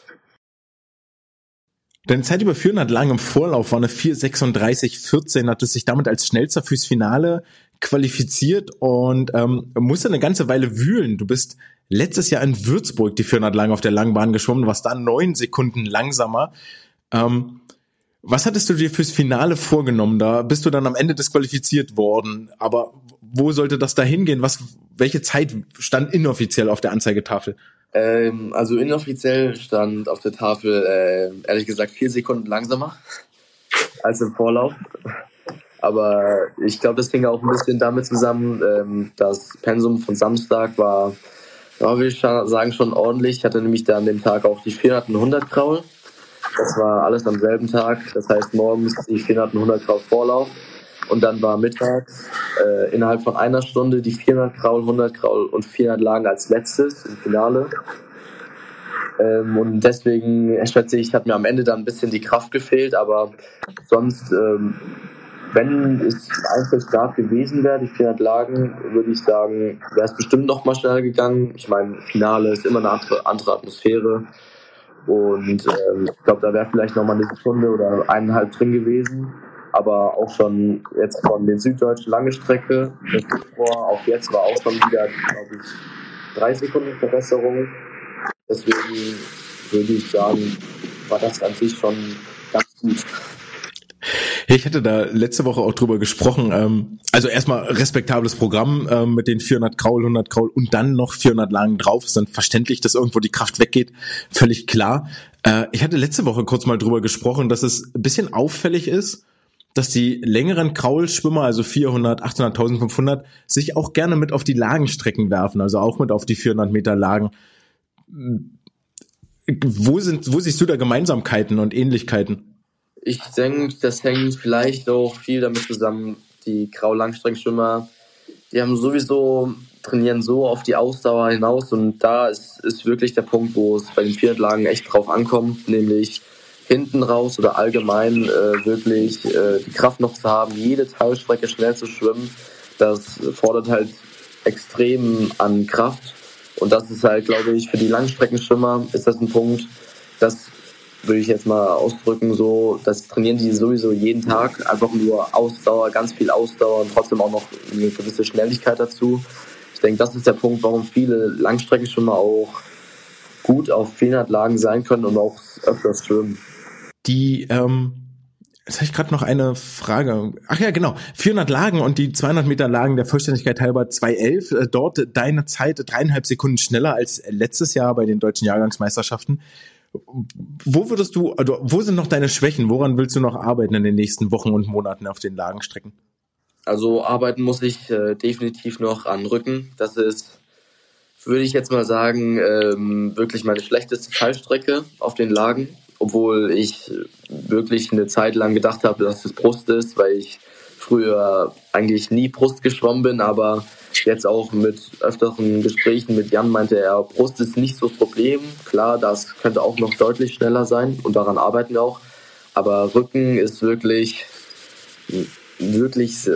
S1: Deine Zeit über 400 lang im Vorlauf war eine 4,36,14, hat es sich damit als schnellster fürs Finale qualifiziert und ähm, musste eine ganze Weile wühlen. Du bist letztes Jahr in Würzburg die 400 lang auf der Langbahn geschwommen, warst da neun Sekunden langsamer. Ähm, was hattest du dir fürs Finale vorgenommen? Da bist du dann am Ende disqualifiziert worden. Aber wo sollte das da hingehen? Was, welche Zeit stand inoffiziell auf der Anzeigetafel?
S2: Ähm, also inoffiziell stand auf der Tafel, äh, ehrlich gesagt, vier Sekunden langsamer als im Vorlauf. Aber ich glaube, das hing auch ein bisschen damit zusammen, ähm, das Pensum von Samstag war, ja, würde ich sagen, schon ordentlich. Ich hatte nämlich da an dem Tag auch die 400 und 100 Kraul. Das war alles am selben Tag. Das heißt, morgens die 400 und 100 Kraul Vorlauf. Und dann war mittags äh, innerhalb von einer Stunde die 400 Kraul, 100 Kraul und 400 Lagen als letztes im Finale. Ähm, und deswegen schätze ich, hat mir am Ende dann ein bisschen die Kraft gefehlt, aber sonst ähm, wenn es ein Einzelstart gewesen wäre, die 400 Lagen, würde ich sagen, wäre es bestimmt noch mal schneller gegangen. Ich meine, Finale ist immer eine andere, andere Atmosphäre. Und ähm, ich glaube, da wäre vielleicht noch mal eine Sekunde oder eineinhalb drin gewesen. Aber auch schon jetzt von den süddeutschen lange Strecke, vor auf jetzt war auch schon wieder, glaube ich, drei Sekunden Verbesserung. Deswegen würde ich sagen, war das an sich schon ganz gut.
S1: Ich hatte da letzte Woche auch drüber gesprochen. Ähm, also erstmal respektables Programm ähm, mit den 400 Kraul, 100 Kraul und dann noch 400 Lagen drauf. Ist dann verständlich, dass irgendwo die Kraft weggeht. Völlig klar. Äh, ich hatte letzte Woche kurz mal drüber gesprochen, dass es ein bisschen auffällig ist, dass die längeren Kraulschwimmer, also 400, 800, 1500, sich auch gerne mit auf die Lagenstrecken werfen, also auch mit auf die 400 Meter Lagen. Wo sind, wo siehst du da Gemeinsamkeiten und Ähnlichkeiten?
S2: Ich denke, das hängt vielleicht auch viel damit zusammen, die Grau-Langstreckenschwimmer, die haben sowieso, trainieren so auf die Ausdauer hinaus und da ist, ist wirklich der Punkt, wo es bei den Viertlagen echt drauf ankommt, nämlich hinten raus oder allgemein äh, wirklich äh, die Kraft noch zu haben, jede Teilstrecke schnell zu schwimmen. Das fordert halt extrem an Kraft und das ist halt, glaube ich, für die Langstreckenschwimmer ist das ein Punkt, das würde ich jetzt mal ausdrücken, so, das trainieren die sowieso jeden Tag, einfach nur Ausdauer, ganz viel Ausdauer und trotzdem auch noch eine gewisse Schnelligkeit dazu. Ich denke, das ist der Punkt, warum viele Langstrecken schon mal auch gut auf 400 Lagen sein können und auch öfters schwimmen.
S1: Die, ähm, Jetzt habe ich gerade noch eine Frage. Ach ja, genau. 400 Lagen und die 200 Meter Lagen der Vollständigkeit halber 211. Äh, dort deine Zeit dreieinhalb Sekunden schneller als letztes Jahr bei den deutschen Jahrgangsmeisterschaften. Wo würdest du, also wo sind noch deine Schwächen? Woran willst du noch arbeiten in den nächsten Wochen und Monaten auf den Lagenstrecken?
S2: Also arbeiten muss ich äh, definitiv noch an Rücken. Das ist, würde ich jetzt mal sagen, ähm, wirklich meine schlechteste Fallstrecke auf den Lagen. Obwohl ich wirklich eine Zeit lang gedacht habe, dass es Brust ist, weil ich früher eigentlich nie Brust geschwommen bin, aber jetzt auch mit öfteren Gesprächen mit Jan meinte er, Brust ist nicht so das Problem. Klar, das könnte auch noch deutlich schneller sein und daran arbeiten wir auch. Aber Rücken ist wirklich, wirklich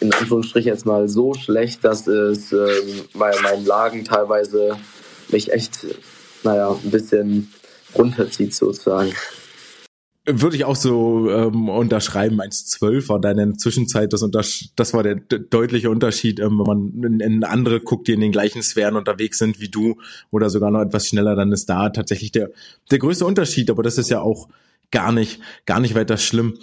S2: in Anführungsstrichen jetzt mal so schlecht, dass es äh, bei meinen Lagen teilweise mich echt, naja, ein bisschen runterzieht sozusagen.
S1: Würde ich auch so ähm, unterschreiben. 1,12 war deine Zwischenzeit. Das, das war der deutliche Unterschied, ähm, wenn man in, in andere guckt, die in den gleichen Sphären unterwegs sind wie du oder sogar noch etwas schneller, dann ist da tatsächlich der, der größte Unterschied. Aber das ist ja auch gar nicht, gar nicht weiter schlimm.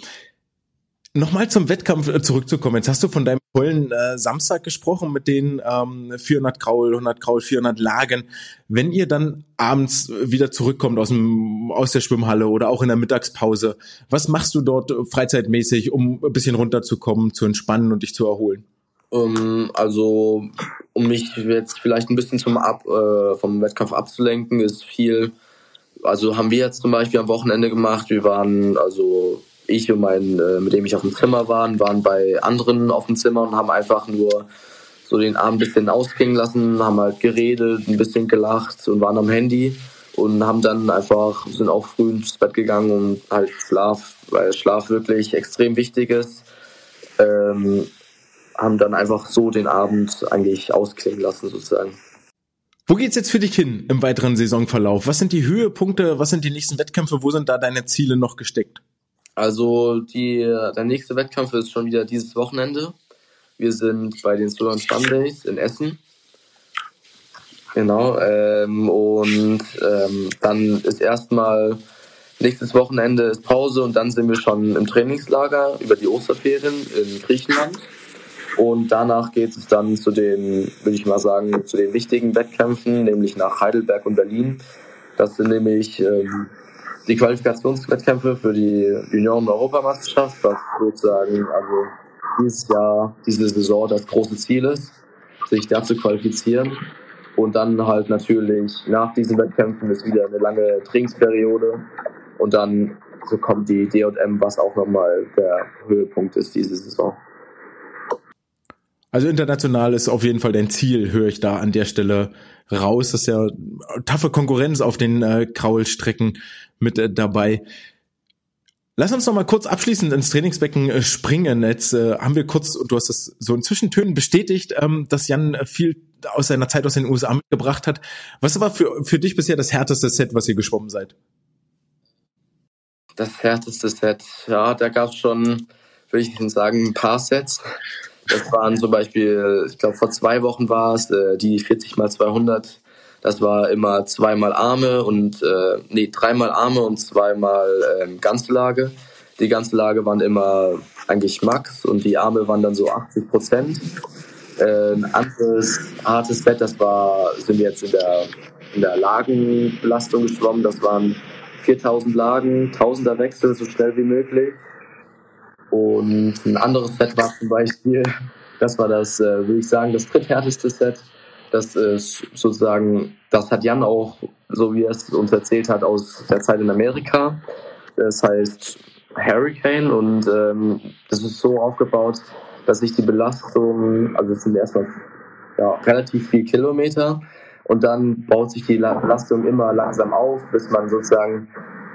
S1: Nochmal zum Wettkampf äh, zurückzukommen. Jetzt hast du von deinem tollen äh, Samstag gesprochen mit den ähm, 400 Kraul, 100 Kraul, 400 Lagen. Wenn ihr dann abends wieder zurückkommt aus, dem, aus der Schwimmhalle oder auch in der Mittagspause, was machst du dort freizeitmäßig, um ein bisschen runterzukommen, zu entspannen und dich zu erholen?
S2: Um, ähm, also, um mich jetzt vielleicht ein bisschen zum Ab, äh, vom Wettkampf abzulenken, ist viel, also haben wir jetzt zum Beispiel am Wochenende gemacht. Wir waren also ich und mein, äh, mit dem ich auf dem Zimmer war, waren bei anderen auf dem Zimmer und haben einfach nur so den Abend ein bisschen ausklingen lassen, haben halt geredet, ein bisschen gelacht und waren am Handy und haben dann einfach, sind auch früh ins Bett gegangen und halt Schlaf, weil Schlaf wirklich extrem wichtig ist, ähm, haben dann einfach so den Abend eigentlich ausklingen lassen sozusagen.
S1: Wo geht's jetzt für dich hin im weiteren Saisonverlauf? Was sind die Höhepunkte? Was sind die nächsten Wettkämpfe? Wo sind da deine Ziele noch gesteckt?
S2: Also die, der nächste Wettkampf ist schon wieder dieses Wochenende. Wir sind bei den Solar Sundays in Essen. Genau. Ähm, und ähm, dann ist erstmal nächstes Wochenende ist Pause und dann sind wir schon im Trainingslager über die Osterferien in Griechenland. Und danach geht es dann zu den, würde ich mal sagen, zu den wichtigen Wettkämpfen, nämlich nach Heidelberg und Berlin. Das sind nämlich ähm, die Qualifikationswettkämpfe für die Junioren-Europameisterschaft, was sozusagen also dieses Jahr, diese Saison das große Ziel ist, sich da zu qualifizieren. Und dann halt natürlich nach diesen Wettkämpfen ist wieder eine lange Trainingsperiode und dann so kommt die DM, was auch nochmal der Höhepunkt ist diese Saison.
S1: Also international ist auf jeden Fall dein Ziel, höre ich da an der Stelle raus. Das ist ja taffe Konkurrenz auf den äh, Kraulstrecken mit äh, dabei. Lass uns noch mal kurz abschließend ins Trainingsbecken äh, springen. Jetzt äh, haben wir kurz, du hast das so in Zwischentönen bestätigt, ähm, dass Jan viel aus seiner Zeit aus den USA mitgebracht hat. Was war für, für dich bisher das härteste Set, was ihr geschwommen seid?
S2: Das härteste Set, ja, da gab es schon, würde ich sagen, ein paar Sets. Das waren zum Beispiel, ich glaube, vor zwei Wochen war es, äh, die 40 mal 200. Das war immer zweimal Arme und, äh, nee, dreimal Arme und zweimal ähm, ganze Lage. Die ganze Lage waren immer eigentlich Max und die Arme waren dann so 80 Prozent. Äh, ein anderes hartes Set, das war, sind wir jetzt in der, in der Lagenbelastung geschwommen. Das waren 4000 Lagen, 1000er Wechsel so schnell wie möglich. Und ein anderes Set war zum Beispiel, das war das, äh, würde ich sagen, das dritthärteste Set. Das ist sozusagen, das hat Jan auch, so wie er es uns erzählt hat, aus der Zeit in Amerika. Das heißt Hurricane und ähm, das ist so aufgebaut, dass sich die Belastung, also es sind erstmal ja, relativ viel Kilometer und dann baut sich die Belastung immer langsam auf, bis man sozusagen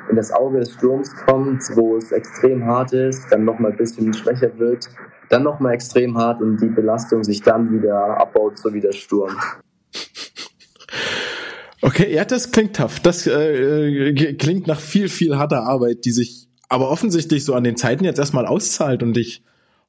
S2: in das Auge des Sturms kommt, wo es extrem hart ist, dann nochmal ein bisschen schwächer wird, dann nochmal extrem hart und die Belastung sich dann wieder abbaut, so wie der Sturm.
S1: Okay, ja, das klingt tough. Das äh, klingt nach viel, viel harter Arbeit, die sich aber offensichtlich so an den Zeiten jetzt erstmal auszahlt und ich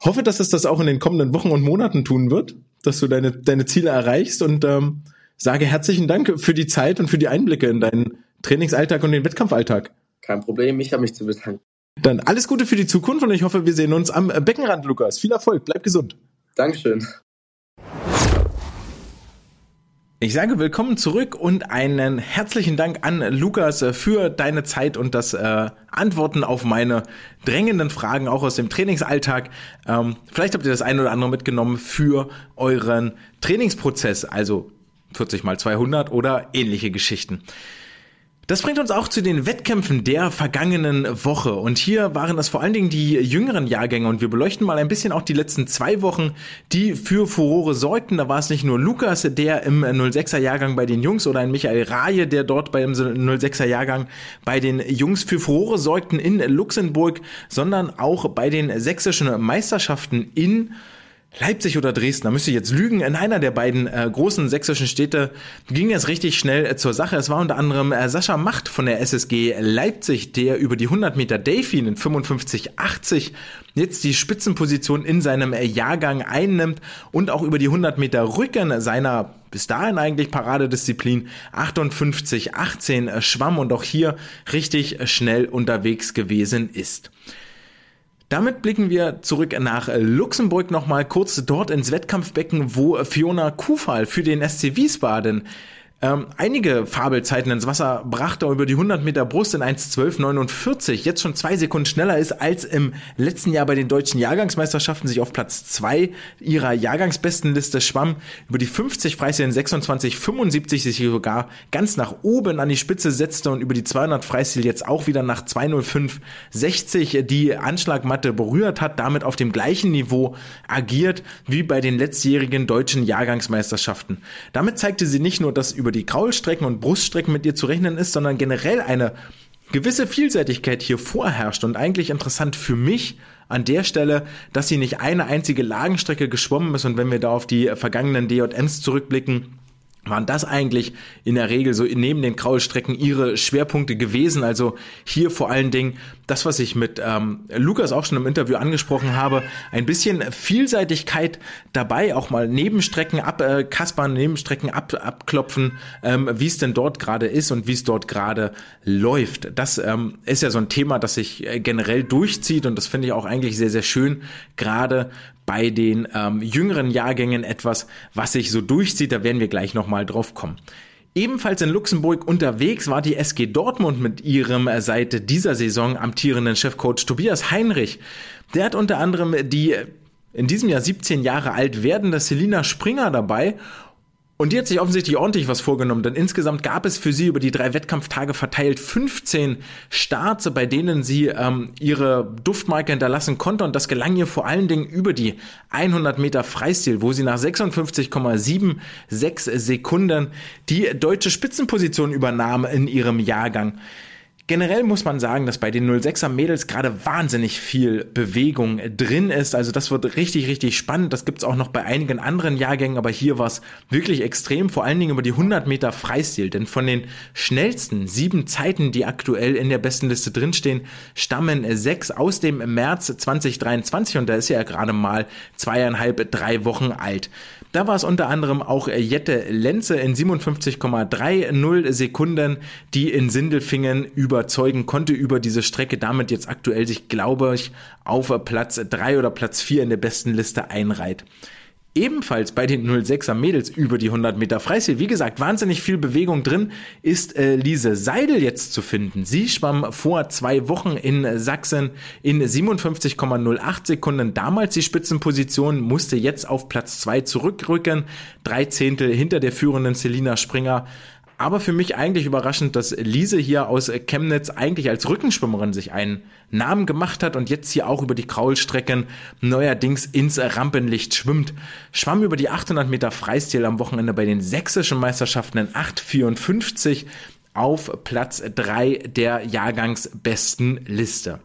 S1: hoffe, dass es das auch in den kommenden Wochen und Monaten tun wird, dass du deine, deine Ziele erreichst und ähm, sage herzlichen Dank für die Zeit und für die Einblicke in deinen Trainingsalltag und den Wettkampfalltag.
S2: Kein Problem, ich habe mich zu bedanken.
S1: Dann alles Gute für die Zukunft und ich hoffe, wir sehen uns am Beckenrand, Lukas. Viel Erfolg, bleib gesund.
S2: Dankeschön.
S1: Ich sage willkommen zurück und einen herzlichen Dank an Lukas für deine Zeit und das äh, Antworten auf meine drängenden Fragen auch aus dem Trainingsalltag. Ähm, vielleicht habt ihr das ein oder andere mitgenommen für euren Trainingsprozess, also 40 mal 200 oder ähnliche Geschichten. Das bringt uns auch zu den Wettkämpfen der vergangenen Woche. Und hier waren das vor allen Dingen die jüngeren Jahrgänge. Und wir beleuchten mal ein bisschen auch die letzten zwei Wochen, die für Furore sorgten. Da war es nicht nur Lukas, der im 06er Jahrgang bei den Jungs oder ein Michael Raje, der dort beim 06er Jahrgang bei den Jungs für Furore sorgten in Luxemburg, sondern auch bei den sächsischen Meisterschaften in Leipzig oder Dresden, da müsste ich jetzt lügen, in einer der beiden äh, großen sächsischen Städte ging es richtig schnell äh, zur Sache. Es war unter anderem äh, Sascha Macht von der SSG Leipzig, der über die 100 Meter Delfin in 55,80 jetzt die Spitzenposition in seinem äh, Jahrgang einnimmt und auch über die 100 Meter Rücken seiner bis dahin eigentlich Paradedisziplin 58,18 äh, schwamm und auch hier richtig schnell unterwegs gewesen ist. Damit blicken wir zurück nach Luxemburg nochmal kurz dort ins Wettkampfbecken, wo Fiona Kufal für den SC Wiesbaden ähm, einige Fabelzeiten ins Wasser brachte über die 100 Meter Brust in 1.12.49, jetzt schon zwei Sekunden schneller ist als im letzten Jahr bei den deutschen Jahrgangsmeisterschaften, sich auf Platz zwei ihrer Jahrgangsbestenliste schwamm, über die 50 Freistil in 26,75 sich sogar ganz nach oben an die Spitze setzte und über die 200 Freistil jetzt auch wieder nach 2.05.60 die Anschlagmatte berührt hat, damit auf dem gleichen Niveau agiert wie bei den letztjährigen deutschen Jahrgangsmeisterschaften. Damit zeigte sie nicht nur, dass über über die Kraulstrecken und Bruststrecken mit ihr zu rechnen ist, sondern generell eine gewisse Vielseitigkeit hier vorherrscht und eigentlich interessant für mich an der Stelle, dass sie nicht eine einzige Lagenstrecke geschwommen ist und wenn wir da auf die vergangenen DJMs zurückblicken, waren das eigentlich in der Regel so neben den Kraulstrecken ihre Schwerpunkte gewesen. Also hier vor allen Dingen das, was ich mit ähm, Lukas auch schon im Interview angesprochen habe, ein bisschen Vielseitigkeit dabei, auch mal Nebenstrecken abkaspern, äh, Nebenstrecken ab, abklopfen, ähm, wie es denn dort gerade ist und wie es dort gerade läuft. Das ähm, ist ja so ein Thema, das sich äh, generell durchzieht und das finde ich auch eigentlich sehr, sehr schön, gerade bei den ähm, jüngeren Jahrgängen etwas, was sich so durchzieht. Da werden wir gleich nochmal drauf kommen. Ebenfalls in Luxemburg unterwegs war die SG Dortmund mit ihrem äh, seit dieser Saison amtierenden Chefcoach Tobias Heinrich. Der hat unter anderem die in diesem Jahr 17 Jahre alt werdende Selina Springer dabei und die hat sich offensichtlich ordentlich was vorgenommen, denn insgesamt gab es für sie über die drei Wettkampftage verteilt 15 Starts, bei denen sie ähm, ihre Duftmarke hinterlassen konnte und das gelang ihr vor allen Dingen über die 100 Meter Freistil, wo sie nach 56,76 Sekunden die deutsche Spitzenposition übernahm in ihrem Jahrgang. Generell muss man sagen, dass bei den 06er Mädels gerade wahnsinnig viel Bewegung drin ist. Also das wird richtig, richtig spannend. Das gibt's auch noch bei einigen anderen Jahrgängen, aber hier war es wirklich extrem, vor allen Dingen über die 100 Meter Freistil. Denn von den schnellsten sieben Zeiten, die aktuell in der besten Liste drinstehen, stammen sechs aus dem März 2023 und da ist ja gerade mal zweieinhalb, drei Wochen alt. Da war es unter anderem auch Jette Lenze in 57,30 Sekunden, die in Sindelfingen überzeugen konnte über diese Strecke, damit jetzt aktuell sich, glaube ich, auf Platz 3 oder Platz 4 in der besten Liste einreiht ebenfalls bei den 06er Mädels über die 100 Meter Freistil. Wie gesagt, wahnsinnig viel Bewegung drin ist äh, Lise Seidel jetzt zu finden. Sie schwamm vor zwei Wochen in Sachsen in 57,08 Sekunden. Damals die Spitzenposition, musste jetzt auf Platz zwei zurückrücken. Drei Zehntel hinter der führenden Selina Springer. Aber für mich eigentlich überraschend, dass Lise hier aus Chemnitz eigentlich als Rückenschwimmerin sich einen Namen gemacht hat und jetzt hier auch über die Kraulstrecken neuerdings ins Rampenlicht schwimmt. Schwamm über die 800 Meter Freistil am Wochenende bei den sächsischen Meisterschaften in 8,54 auf Platz 3 der Jahrgangsbesten Liste.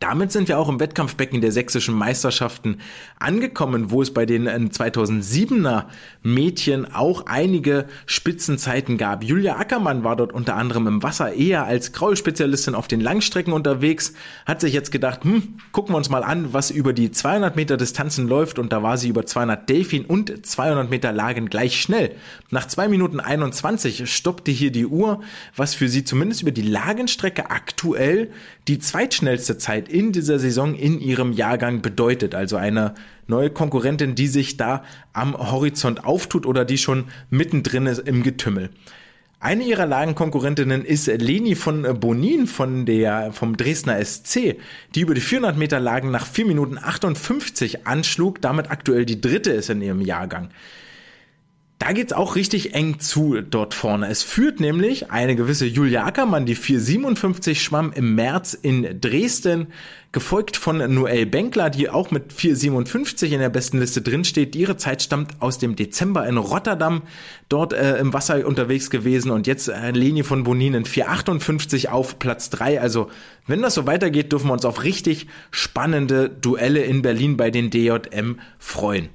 S1: Damit sind wir auch im Wettkampfbecken der sächsischen Meisterschaften angekommen, wo es bei den 2007er äh, Mädchen auch einige Spitzenzeiten gab. Julia Ackermann war dort unter anderem im Wasser eher als Kraulspezialistin auf den Langstrecken unterwegs, hat sich jetzt gedacht, hm, gucken wir uns mal an, was über die 200 Meter Distanzen läuft und da war sie über 200 Delfin und 200 Meter Lagen gleich schnell. Nach 2 Minuten 21 stoppte hier die Uhr, was für sie zumindest über die Lagenstrecke aktuell die zweitschnellste Zeit in dieser Saison in ihrem Jahrgang bedeutet. Also eine neue Konkurrentin, die sich da am Horizont auftut oder die schon mittendrin ist im Getümmel. Eine ihrer Lagenkonkurrentinnen ist Leni von Bonin von der, vom Dresdner SC, die über die 400 Meter Lagen nach 4 Minuten 58 anschlug, damit aktuell die dritte ist in ihrem Jahrgang. Da geht's auch richtig eng zu dort vorne. Es führt nämlich eine gewisse Julia Ackermann, die 4,57 schwamm im März in Dresden, gefolgt von Noel Benkler, die auch mit 4,57 in der besten Liste drinsteht. Ihre Zeit stammt aus dem Dezember in Rotterdam, dort äh, im Wasser unterwegs gewesen und jetzt äh, Leni von Bonin in 4,58 auf Platz 3. Also wenn das so weitergeht, dürfen wir uns auf richtig spannende Duelle in Berlin bei den DJM freuen.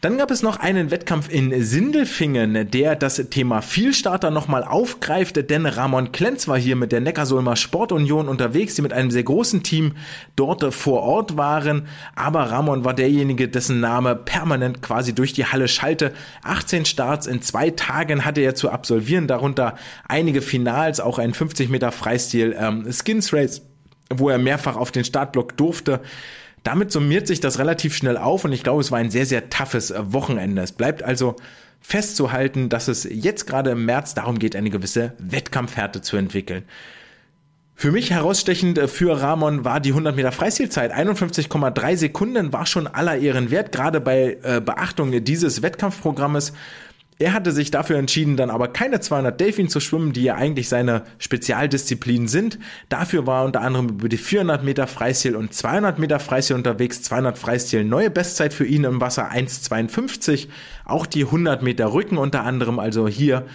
S1: Dann gab es noch einen Wettkampf in Sindelfingen, der das Thema Vielstarter nochmal aufgreift, denn Ramon Klenz war hier mit der Neckarsulmer Sportunion unterwegs, die mit einem sehr großen Team dort vor Ort waren. Aber Ramon war derjenige, dessen Name permanent quasi durch die Halle schallte. 18 Starts in zwei Tagen hatte er zu absolvieren, darunter einige Finals, auch ein 50 Meter Freistil ähm, Skins Race, wo er mehrfach auf den Startblock durfte. Damit summiert sich das relativ schnell auf und ich glaube, es war ein sehr, sehr toughes äh, Wochenende. Es bleibt also festzuhalten, dass es jetzt gerade im März darum geht, eine gewisse Wettkampfhärte zu entwickeln. Für mich herausstechend äh, für Ramon war die 100 Meter Freistilzeit. 51,3 Sekunden war schon aller Ehren wert, gerade bei äh, Beachtung dieses Wettkampfprogrammes. Er hatte sich dafür entschieden, dann aber keine 200 Delfin zu schwimmen, die ja eigentlich seine Spezialdisziplinen sind. Dafür war er unter anderem über die 400 Meter Freistil und 200 Meter Freistil unterwegs. 200 Freistil neue Bestzeit für ihn im Wasser 1,52. Auch die 100 Meter Rücken unter anderem, also hier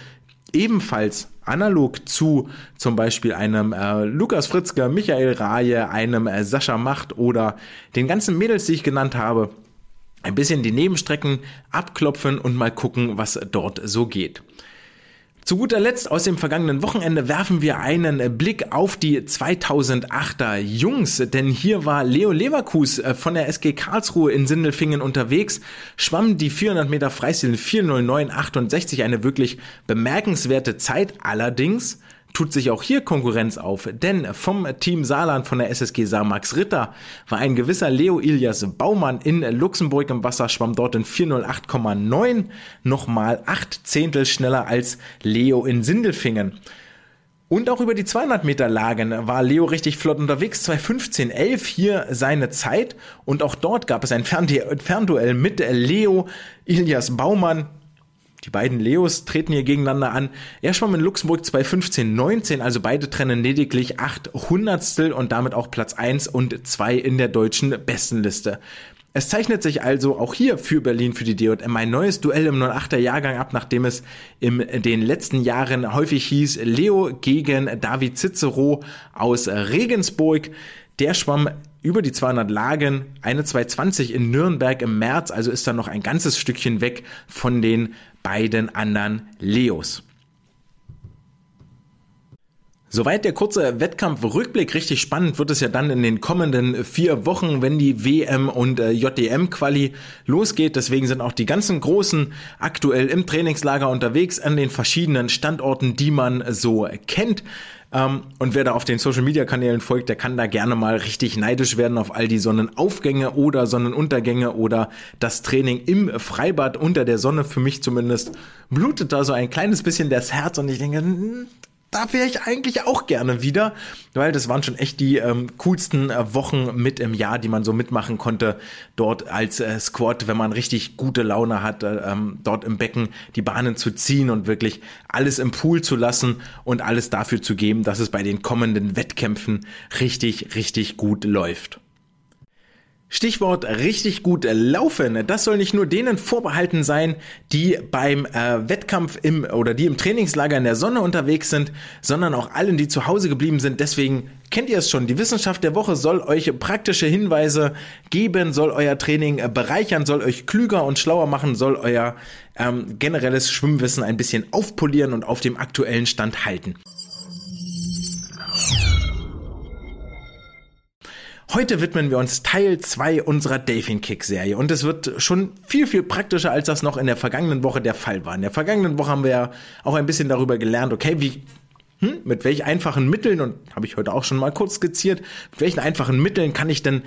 S1: ebenfalls analog zu zum Beispiel einem äh, Lukas Fritzke, Michael Raje, einem äh, Sascha Macht oder den ganzen Mädels, die ich genannt habe, ein bisschen die Nebenstrecken abklopfen und mal gucken, was dort so geht. Zu guter Letzt aus dem vergangenen Wochenende werfen wir einen Blick auf die 2008er Jungs, denn hier war Leo Leverkus äh, von der SG Karlsruhe in Sindelfingen unterwegs, schwamm die 400 Meter Freistil 40968, eine wirklich bemerkenswerte Zeit, allerdings tut sich auch hier Konkurrenz auf, denn vom Team Saarland von der SSG Saar Max Ritter war ein gewisser Leo Ilias Baumann in Luxemburg im Wasser, schwamm dort in 408,9, nochmal acht Zehntel schneller als Leo in Sindelfingen. Und auch über die 200 Meter Lagen war Leo richtig flott unterwegs. 2.15.11 hier seine Zeit. Und auch dort gab es ein Fernduell mit Leo Ilias Baumann. Die beiden Leos treten hier gegeneinander an. Er schwamm in Luxemburg 2.15.19, also beide trennen lediglich 8 Hundertstel und damit auch Platz 1 und 2 in der deutschen Bestenliste. Es zeichnet sich also auch hier für Berlin für die DJM ein neues Duell im 08er Jahrgang ab, nachdem es in den letzten Jahren häufig hieß Leo gegen David Cicero aus Regensburg. Der schwamm über die 200 Lagen, eine 220 in Nürnberg im März, also ist da noch ein ganzes Stückchen weg von den beiden anderen Leos. Soweit der kurze Wettkampfrückblick. Richtig spannend wird es ja dann in den kommenden vier Wochen, wenn die WM und äh, JDM-Quali losgeht. Deswegen sind auch die ganzen Großen aktuell im Trainingslager unterwegs an den verschiedenen Standorten, die man so kennt. Ähm, und wer da auf den Social Media Kanälen folgt, der kann da gerne mal richtig neidisch werden auf all die Sonnenaufgänge oder Sonnenuntergänge oder das Training im Freibad unter der Sonne. Für mich zumindest blutet da so ein kleines bisschen das Herz und ich denke, hm, da wäre ich eigentlich auch gerne wieder, weil das waren schon echt die ähm, coolsten äh, Wochen mit im Jahr, die man so mitmachen konnte, dort als äh, Squad, wenn man richtig gute Laune hat, äh, ähm, dort im Becken die Bahnen zu ziehen und wirklich alles im Pool zu lassen und alles dafür zu geben, dass es bei den kommenden Wettkämpfen richtig, richtig gut läuft. Stichwort richtig gut laufen. Das soll nicht nur denen vorbehalten sein, die beim äh, Wettkampf im oder die im Trainingslager in der Sonne unterwegs sind, sondern auch allen, die zu Hause geblieben sind. Deswegen kennt ihr es schon. Die Wissenschaft der Woche soll euch praktische Hinweise geben, soll euer Training äh, bereichern, soll euch klüger und schlauer machen, soll euer ähm, generelles Schwimmwissen ein bisschen aufpolieren und auf dem aktuellen Stand halten. Heute widmen wir uns Teil 2 unserer Delfin Kick Serie und es wird schon viel, viel praktischer, als das noch in der vergangenen Woche der Fall war. In der vergangenen Woche haben wir ja auch ein bisschen darüber gelernt, okay, wie hm, mit welchen einfachen Mitteln, und habe ich heute auch schon mal kurz skizziert, mit welchen einfachen Mitteln kann ich denn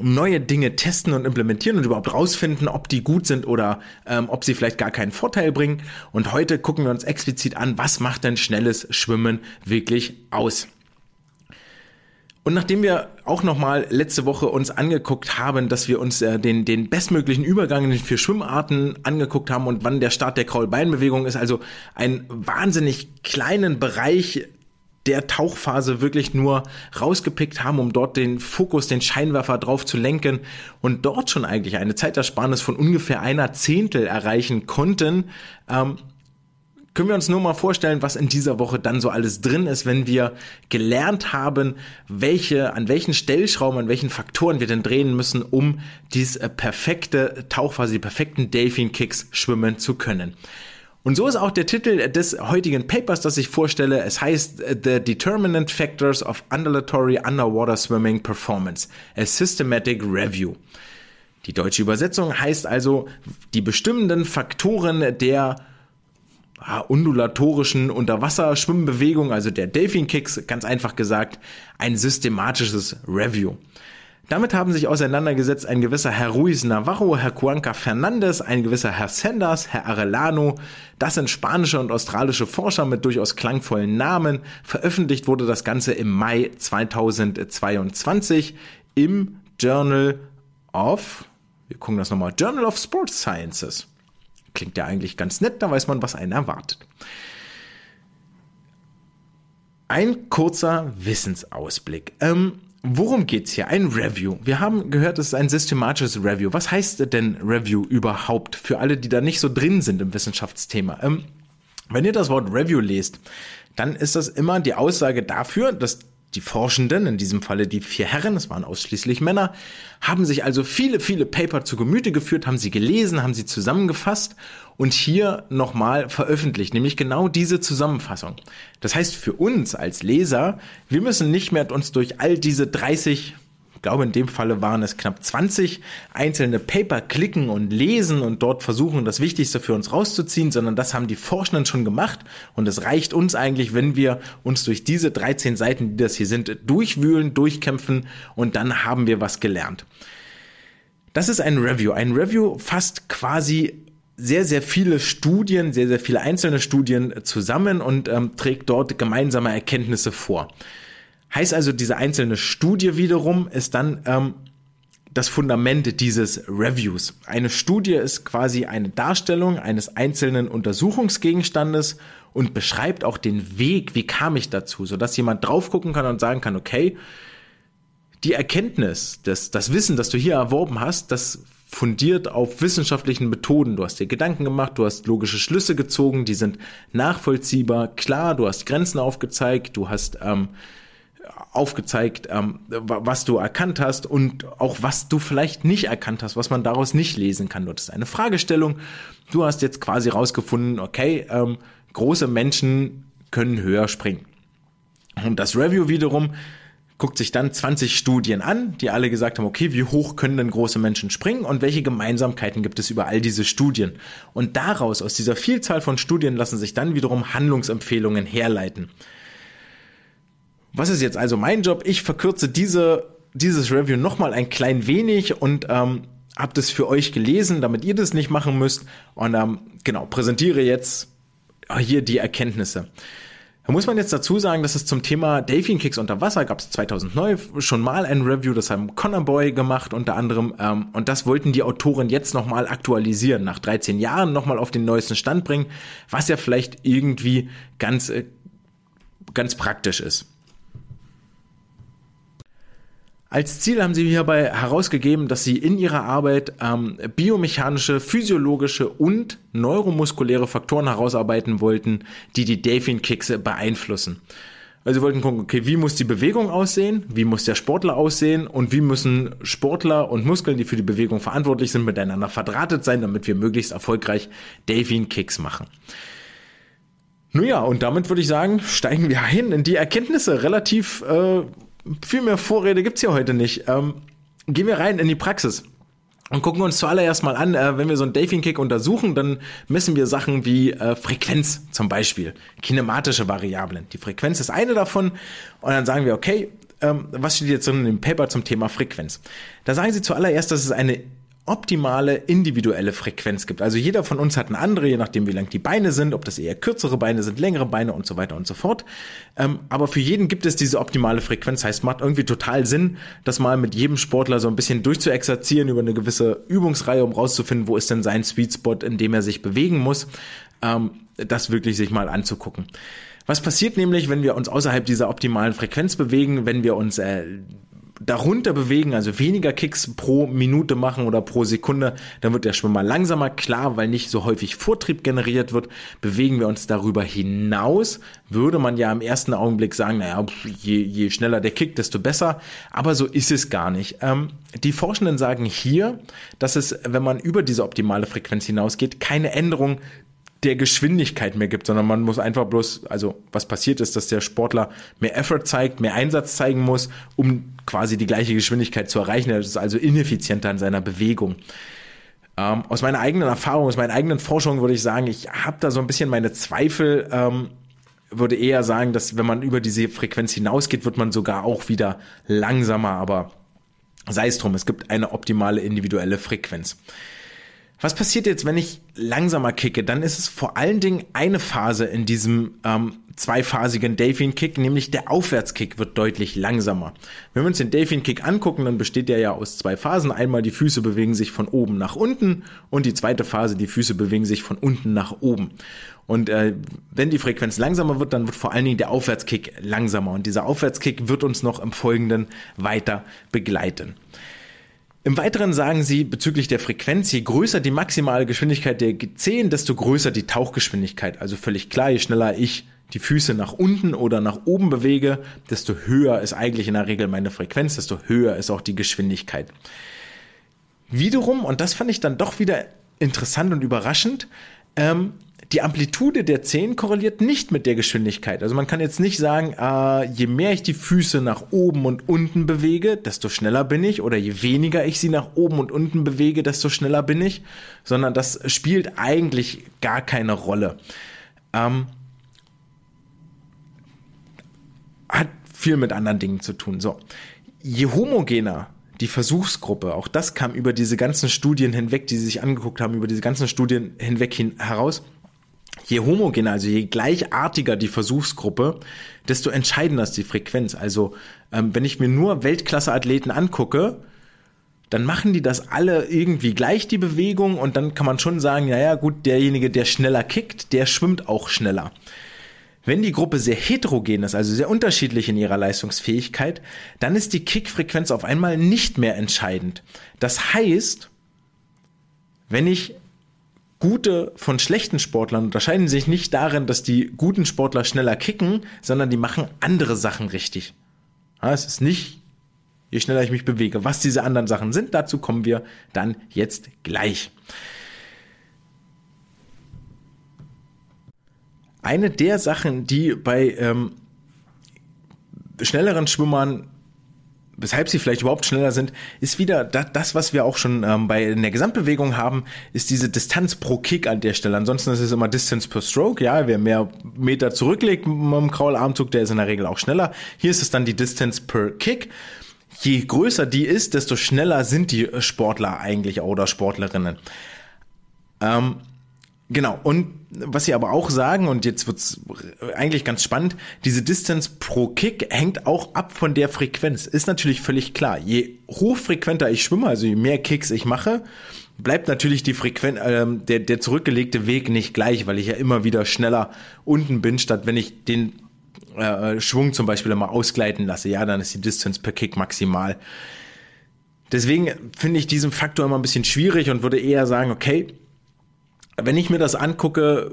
S1: neue Dinge testen und implementieren und überhaupt rausfinden, ob die gut sind oder ähm, ob sie vielleicht gar keinen Vorteil bringen. Und heute gucken wir uns explizit an, was macht denn schnelles Schwimmen wirklich aus. Und nachdem wir auch nochmal letzte Woche uns angeguckt haben, dass wir uns äh, den, den bestmöglichen Übergang für Schwimmarten angeguckt haben und wann der Start der Kraulbeinbewegung ist, also einen wahnsinnig kleinen Bereich der Tauchphase wirklich nur rausgepickt haben, um dort den Fokus, den Scheinwerfer drauf zu lenken und dort schon eigentlich eine Zeitersparnis von ungefähr einer Zehntel erreichen konnten, ähm, können wir uns nur mal vorstellen, was in dieser Woche dann so alles drin ist, wenn wir gelernt haben, welche, an welchen Stellschrauben, an welchen Faktoren wir denn drehen müssen, um dies äh, perfekte Tauchphase, die perfekten Delfin Kicks schwimmen zu können. Und so ist auch der Titel des heutigen Papers, das ich vorstelle. Es heißt äh, The Determinant Factors of Undulatory Underwater Swimming Performance, a Systematic Review. Die deutsche Übersetzung heißt also die bestimmenden Faktoren der undulatorischen Unterwasserschwimmbewegung, also der Delfin Kicks, ganz einfach gesagt, ein systematisches Review. Damit haben sich auseinandergesetzt ein gewisser Herr Ruiz Navarro, Herr Cuanca Fernandez, ein gewisser Herr Sanders, Herr Arellano. Das sind spanische und australische Forscher mit durchaus klangvollen Namen. Veröffentlicht wurde das Ganze im Mai 2022 im Journal of, wir gucken das nochmal, Journal of Sports Sciences. Klingt ja eigentlich ganz nett, da weiß man, was einen erwartet. Ein kurzer Wissensausblick. Ähm, worum geht's hier? Ein Review. Wir haben gehört, es ist ein systematisches Review. Was heißt denn Review überhaupt für alle, die da nicht so drin sind im Wissenschaftsthema? Ähm, wenn ihr das Wort Review lest, dann ist das immer die Aussage dafür, dass die Forschenden, in diesem Falle die vier Herren, es waren ausschließlich Männer, haben sich also viele, viele Paper zu Gemüte geführt, haben sie gelesen, haben sie zusammengefasst und hier nochmal veröffentlicht, nämlich genau diese Zusammenfassung. Das heißt für uns als Leser, wir müssen nicht mehr uns durch all diese 30 glaube, in dem Falle waren es knapp 20 einzelne Paper klicken und lesen und dort versuchen, das Wichtigste für uns rauszuziehen, sondern das haben die Forschenden schon gemacht und es reicht uns eigentlich, wenn wir uns durch diese 13 Seiten, die das hier sind, durchwühlen, durchkämpfen und dann haben wir was gelernt. Das ist ein Review. Ein Review fasst quasi sehr, sehr viele Studien, sehr, sehr viele einzelne Studien zusammen und ähm, trägt dort gemeinsame Erkenntnisse vor. Heißt also, diese einzelne Studie wiederum ist dann ähm, das Fundament dieses Reviews. Eine Studie ist quasi eine Darstellung eines einzelnen Untersuchungsgegenstandes und beschreibt auch den Weg, wie kam ich dazu, sodass jemand drauf gucken kann und sagen kann, okay, die Erkenntnis, das, das Wissen, das du hier erworben hast, das fundiert auf wissenschaftlichen Methoden. Du hast dir Gedanken gemacht, du hast logische Schlüsse gezogen, die sind nachvollziehbar, klar, du hast Grenzen aufgezeigt, du hast ähm, aufgezeigt, ähm, was du erkannt hast und auch was du vielleicht nicht erkannt hast, was man daraus nicht lesen kann. Das ist eine Fragestellung. Du hast jetzt quasi rausgefunden, okay, ähm, große Menschen können höher springen. Und das Review wiederum guckt sich dann 20 Studien an, die alle gesagt haben, okay, wie hoch können denn große Menschen springen und welche Gemeinsamkeiten gibt es über all diese Studien? Und daraus, aus dieser Vielzahl von Studien, lassen sich dann wiederum Handlungsempfehlungen herleiten. Was ist jetzt also mein Job? Ich verkürze diese, dieses Review nochmal ein klein wenig und ähm, habe das für euch gelesen, damit ihr das nicht machen müsst. Und ähm, genau, präsentiere jetzt hier die Erkenntnisse. Da muss man jetzt dazu sagen, dass es zum Thema Delfin Kicks unter Wasser gab es 2009 schon mal ein Review, das haben Connor Boy gemacht unter anderem ähm, und das wollten die Autoren jetzt nochmal aktualisieren, nach 13 Jahren nochmal auf den neuesten Stand bringen, was ja vielleicht irgendwie ganz, äh, ganz praktisch ist. Als Ziel haben sie hierbei herausgegeben, dass sie in ihrer Arbeit ähm, biomechanische, physiologische und neuromuskuläre Faktoren herausarbeiten wollten, die die Delfin-Kicks beeinflussen. Also sie wollten gucken, okay, wie muss die Bewegung aussehen, wie muss der Sportler aussehen und wie müssen Sportler und Muskeln, die für die Bewegung verantwortlich sind, miteinander verdrahtet sein, damit wir möglichst erfolgreich Delfin-Kicks machen. Nun ja, und damit würde ich sagen, steigen wir hin in die Erkenntnisse relativ äh, viel mehr Vorrede gibt's hier heute nicht. Ähm, gehen wir rein in die Praxis. und gucken uns zuallererst mal an, äh, wenn wir so einen Delfin-Kick untersuchen, dann messen wir Sachen wie äh, Frequenz zum Beispiel, kinematische Variablen. Die Frequenz ist eine davon und dann sagen wir, okay, ähm, was steht jetzt in dem Paper zum Thema Frequenz? Da sagen sie zuallererst, dass es eine optimale individuelle Frequenz gibt. Also jeder von uns hat eine andere, je nachdem wie lang die Beine sind, ob das eher kürzere Beine sind, längere Beine und so weiter und so fort. Ähm, aber für jeden gibt es diese optimale Frequenz. Heißt, macht irgendwie total Sinn, das mal mit jedem Sportler so ein bisschen durchzuexerzieren über eine gewisse Übungsreihe, um rauszufinden, wo ist denn sein Sweet Spot, in dem er sich bewegen muss. Ähm, das wirklich sich mal anzugucken. Was passiert nämlich, wenn wir uns außerhalb dieser optimalen Frequenz bewegen, wenn wir uns äh, darunter bewegen, also weniger Kicks pro Minute machen oder pro Sekunde, dann wird der Schwimmer langsamer. Klar, weil nicht so häufig Vortrieb generiert wird. Bewegen wir uns darüber hinaus, würde man ja im ersten Augenblick sagen, naja, je, je schneller der Kick, desto besser. Aber so ist es gar nicht. Ähm, die Forschenden sagen hier, dass es, wenn man über diese optimale Frequenz hinausgeht, keine Änderung der Geschwindigkeit mehr gibt, sondern man muss einfach bloß, also was passiert ist, dass der Sportler mehr Effort zeigt, mehr Einsatz zeigen muss, um quasi die gleiche Geschwindigkeit zu erreichen. Er ist also ineffizienter in seiner Bewegung. Ähm, aus meiner eigenen Erfahrung, aus meiner eigenen Forschung würde ich sagen, ich habe da so ein bisschen meine Zweifel. Ähm, würde eher sagen, dass wenn man über diese Frequenz hinausgeht, wird man sogar auch wieder langsamer, aber sei es drum, es gibt eine optimale individuelle Frequenz. Was passiert jetzt, wenn ich langsamer kicke? Dann ist es vor allen Dingen eine Phase in diesem ähm, zweiphasigen Delfin-Kick, nämlich der Aufwärtskick wird deutlich langsamer. Wenn wir uns den Delfin-Kick angucken, dann besteht der ja aus zwei Phasen. Einmal die Füße bewegen sich von oben nach unten und die zweite Phase, die Füße bewegen sich von unten nach oben. Und äh, wenn die Frequenz langsamer wird, dann wird vor allen Dingen der Aufwärtskick langsamer. Und dieser Aufwärtskick wird uns noch im Folgenden weiter begleiten. Im Weiteren sagen sie bezüglich der Frequenz, je größer die maximale Geschwindigkeit der G10, desto größer die Tauchgeschwindigkeit. Also völlig klar, je schneller ich die Füße nach unten oder nach oben bewege, desto höher ist eigentlich in der Regel meine Frequenz, desto höher ist auch die Geschwindigkeit. Wiederum, und das fand ich dann doch wieder interessant und überraschend, ähm, die Amplitude der Zehen korreliert nicht mit der Geschwindigkeit. Also man kann jetzt nicht sagen, äh, je mehr ich die Füße nach oben und unten bewege, desto schneller bin ich, oder je weniger ich sie nach oben und unten bewege, desto schneller bin ich, sondern das spielt eigentlich gar keine Rolle. Ähm, hat viel mit anderen Dingen zu tun. So, je homogener die Versuchsgruppe, auch das kam über diese ganzen Studien hinweg, die sie sich angeguckt haben, über diese ganzen Studien hinweg hin, heraus, je homogener, also je gleichartiger die Versuchsgruppe, desto entscheidender ist die Frequenz. Also ähm, wenn ich mir nur Weltklasse-Athleten angucke, dann machen die das alle irgendwie gleich, die Bewegung, und dann kann man schon sagen, ja, ja, gut, derjenige, der schneller kickt, der schwimmt auch schneller. Wenn die Gruppe sehr heterogen ist, also sehr unterschiedlich in ihrer Leistungsfähigkeit, dann ist die Kickfrequenz auf einmal nicht mehr entscheidend. Das heißt, wenn ich gute von schlechten Sportlern unterscheiden sich nicht darin, dass die guten Sportler schneller kicken, sondern die machen andere Sachen richtig. Ja, es ist nicht, je schneller ich mich bewege. Was diese anderen Sachen sind, dazu kommen wir dann jetzt gleich. Eine der Sachen, die bei ähm, schnelleren Schwimmern weshalb sie vielleicht überhaupt schneller sind, ist wieder das, was wir auch schon ähm, bei in der Gesamtbewegung haben, ist diese Distanz pro Kick an der Stelle. Ansonsten ist es immer Distance per Stroke, ja, wer mehr Meter zurücklegt mit dem Kraularmzug, der ist in der Regel auch schneller. Hier ist es dann die Distance per Kick. Je größer die ist, desto schneller sind die Sportler eigentlich oder Sportlerinnen. Ähm, Genau, und was sie aber auch sagen, und jetzt wird's eigentlich ganz spannend, diese Distance pro Kick hängt auch ab von der Frequenz. Ist natürlich völlig klar. Je hochfrequenter ich schwimme, also je mehr Kicks ich mache, bleibt natürlich die Frequenz, äh, der, der zurückgelegte Weg nicht gleich, weil ich ja immer wieder schneller unten bin, statt wenn ich den äh, Schwung zum Beispiel immer ausgleiten lasse. Ja, dann ist die Distance per Kick maximal. Deswegen finde ich diesen Faktor immer ein bisschen schwierig und würde eher sagen, okay, wenn ich mir das angucke,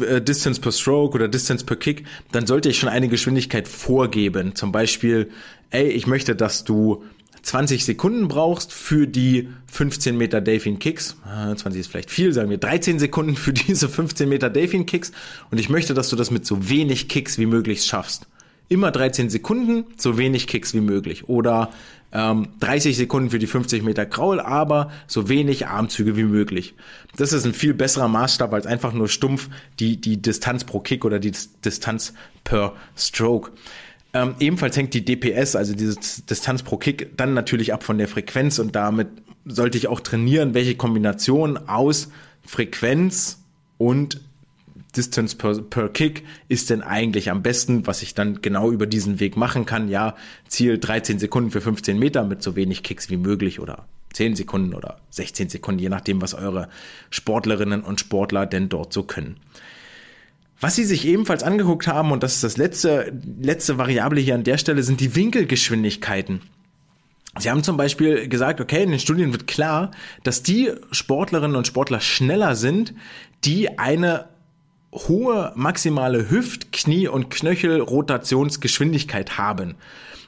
S1: äh, Distance per Stroke oder Distance per Kick, dann sollte ich schon eine Geschwindigkeit vorgeben. Zum Beispiel, ey, ich möchte, dass du 20 Sekunden brauchst für die 15 Meter Delfin Kicks. 20 ah, ist vielleicht viel, sagen wir 13 Sekunden für diese 15 Meter Delfin Kicks. Und ich möchte, dass du das mit so wenig Kicks wie möglich schaffst. Immer 13 Sekunden, so wenig Kicks wie möglich. Oder ähm, 30 Sekunden für die 50 Meter Kraul, aber so wenig Armzüge wie möglich. Das ist ein viel besserer Maßstab als einfach nur stumpf die, die Distanz pro Kick oder die Distanz per Stroke. Ähm, ebenfalls hängt die DPS, also diese Distanz pro Kick, dann natürlich ab von der Frequenz und damit sollte ich auch trainieren, welche Kombination aus Frequenz und Distance per, per Kick ist denn eigentlich am besten, was ich dann genau über diesen Weg machen kann. Ja, Ziel 13 Sekunden für 15 Meter mit so wenig Kicks wie möglich oder 10 Sekunden oder 16 Sekunden, je nachdem, was eure Sportlerinnen und Sportler denn dort so können. Was sie sich ebenfalls angeguckt haben, und das ist das letzte, letzte Variable hier an der Stelle, sind die Winkelgeschwindigkeiten. Sie haben zum Beispiel gesagt, okay, in den Studien wird klar, dass die Sportlerinnen und Sportler schneller sind, die eine hohe maximale Hüft-, Knie- und Knöchel-Rotationsgeschwindigkeit haben.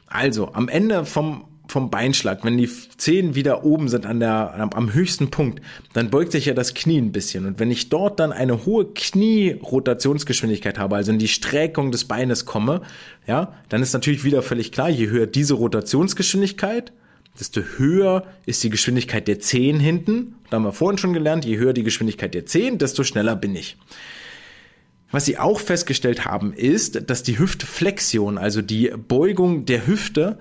S1: Also am Ende vom vom Beinschlag, wenn die Zehen wieder oben sind an der, am höchsten Punkt, dann beugt sich ja das Knie ein bisschen. Und wenn ich dort dann eine hohe Knie-Rotationsgeschwindigkeit habe, also in die Streckung des Beines komme, ja, dann ist natürlich wieder völlig klar, je höher diese Rotationsgeschwindigkeit, desto höher ist die Geschwindigkeit der Zehen hinten. Da haben wir vorhin schon gelernt, je höher die Geschwindigkeit der Zehen, desto schneller bin ich. Was sie auch festgestellt haben, ist, dass die Hüftflexion, also die Beugung der Hüfte,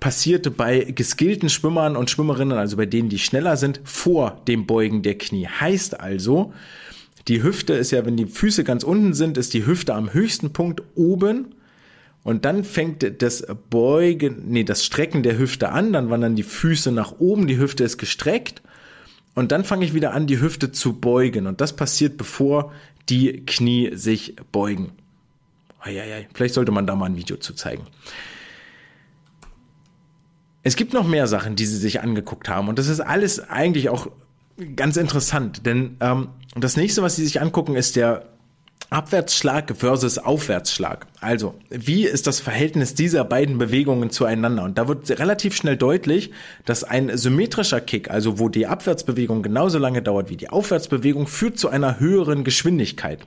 S1: passierte bei geskillten Schwimmern und Schwimmerinnen, also bei denen, die schneller sind, vor dem Beugen der Knie. Heißt also, die Hüfte ist ja, wenn die Füße ganz unten sind, ist die Hüfte am höchsten Punkt oben. Und dann fängt das Beugen, nee, das Strecken der Hüfte an, dann wandern die Füße nach oben, die Hüfte ist gestreckt. Und dann fange ich wieder an, die Hüfte zu beugen. Und das passiert, bevor die Knie sich beugen. Eieiei, vielleicht sollte man da mal ein Video zu zeigen. Es gibt noch mehr Sachen, die sie sich angeguckt haben und das ist alles eigentlich auch ganz interessant, denn ähm, das nächste, was sie sich angucken, ist der Abwärtsschlag versus Aufwärtsschlag. Also, wie ist das Verhältnis dieser beiden Bewegungen zueinander? Und da wird relativ schnell deutlich, dass ein symmetrischer Kick, also wo die Abwärtsbewegung genauso lange dauert wie die Aufwärtsbewegung, führt zu einer höheren Geschwindigkeit.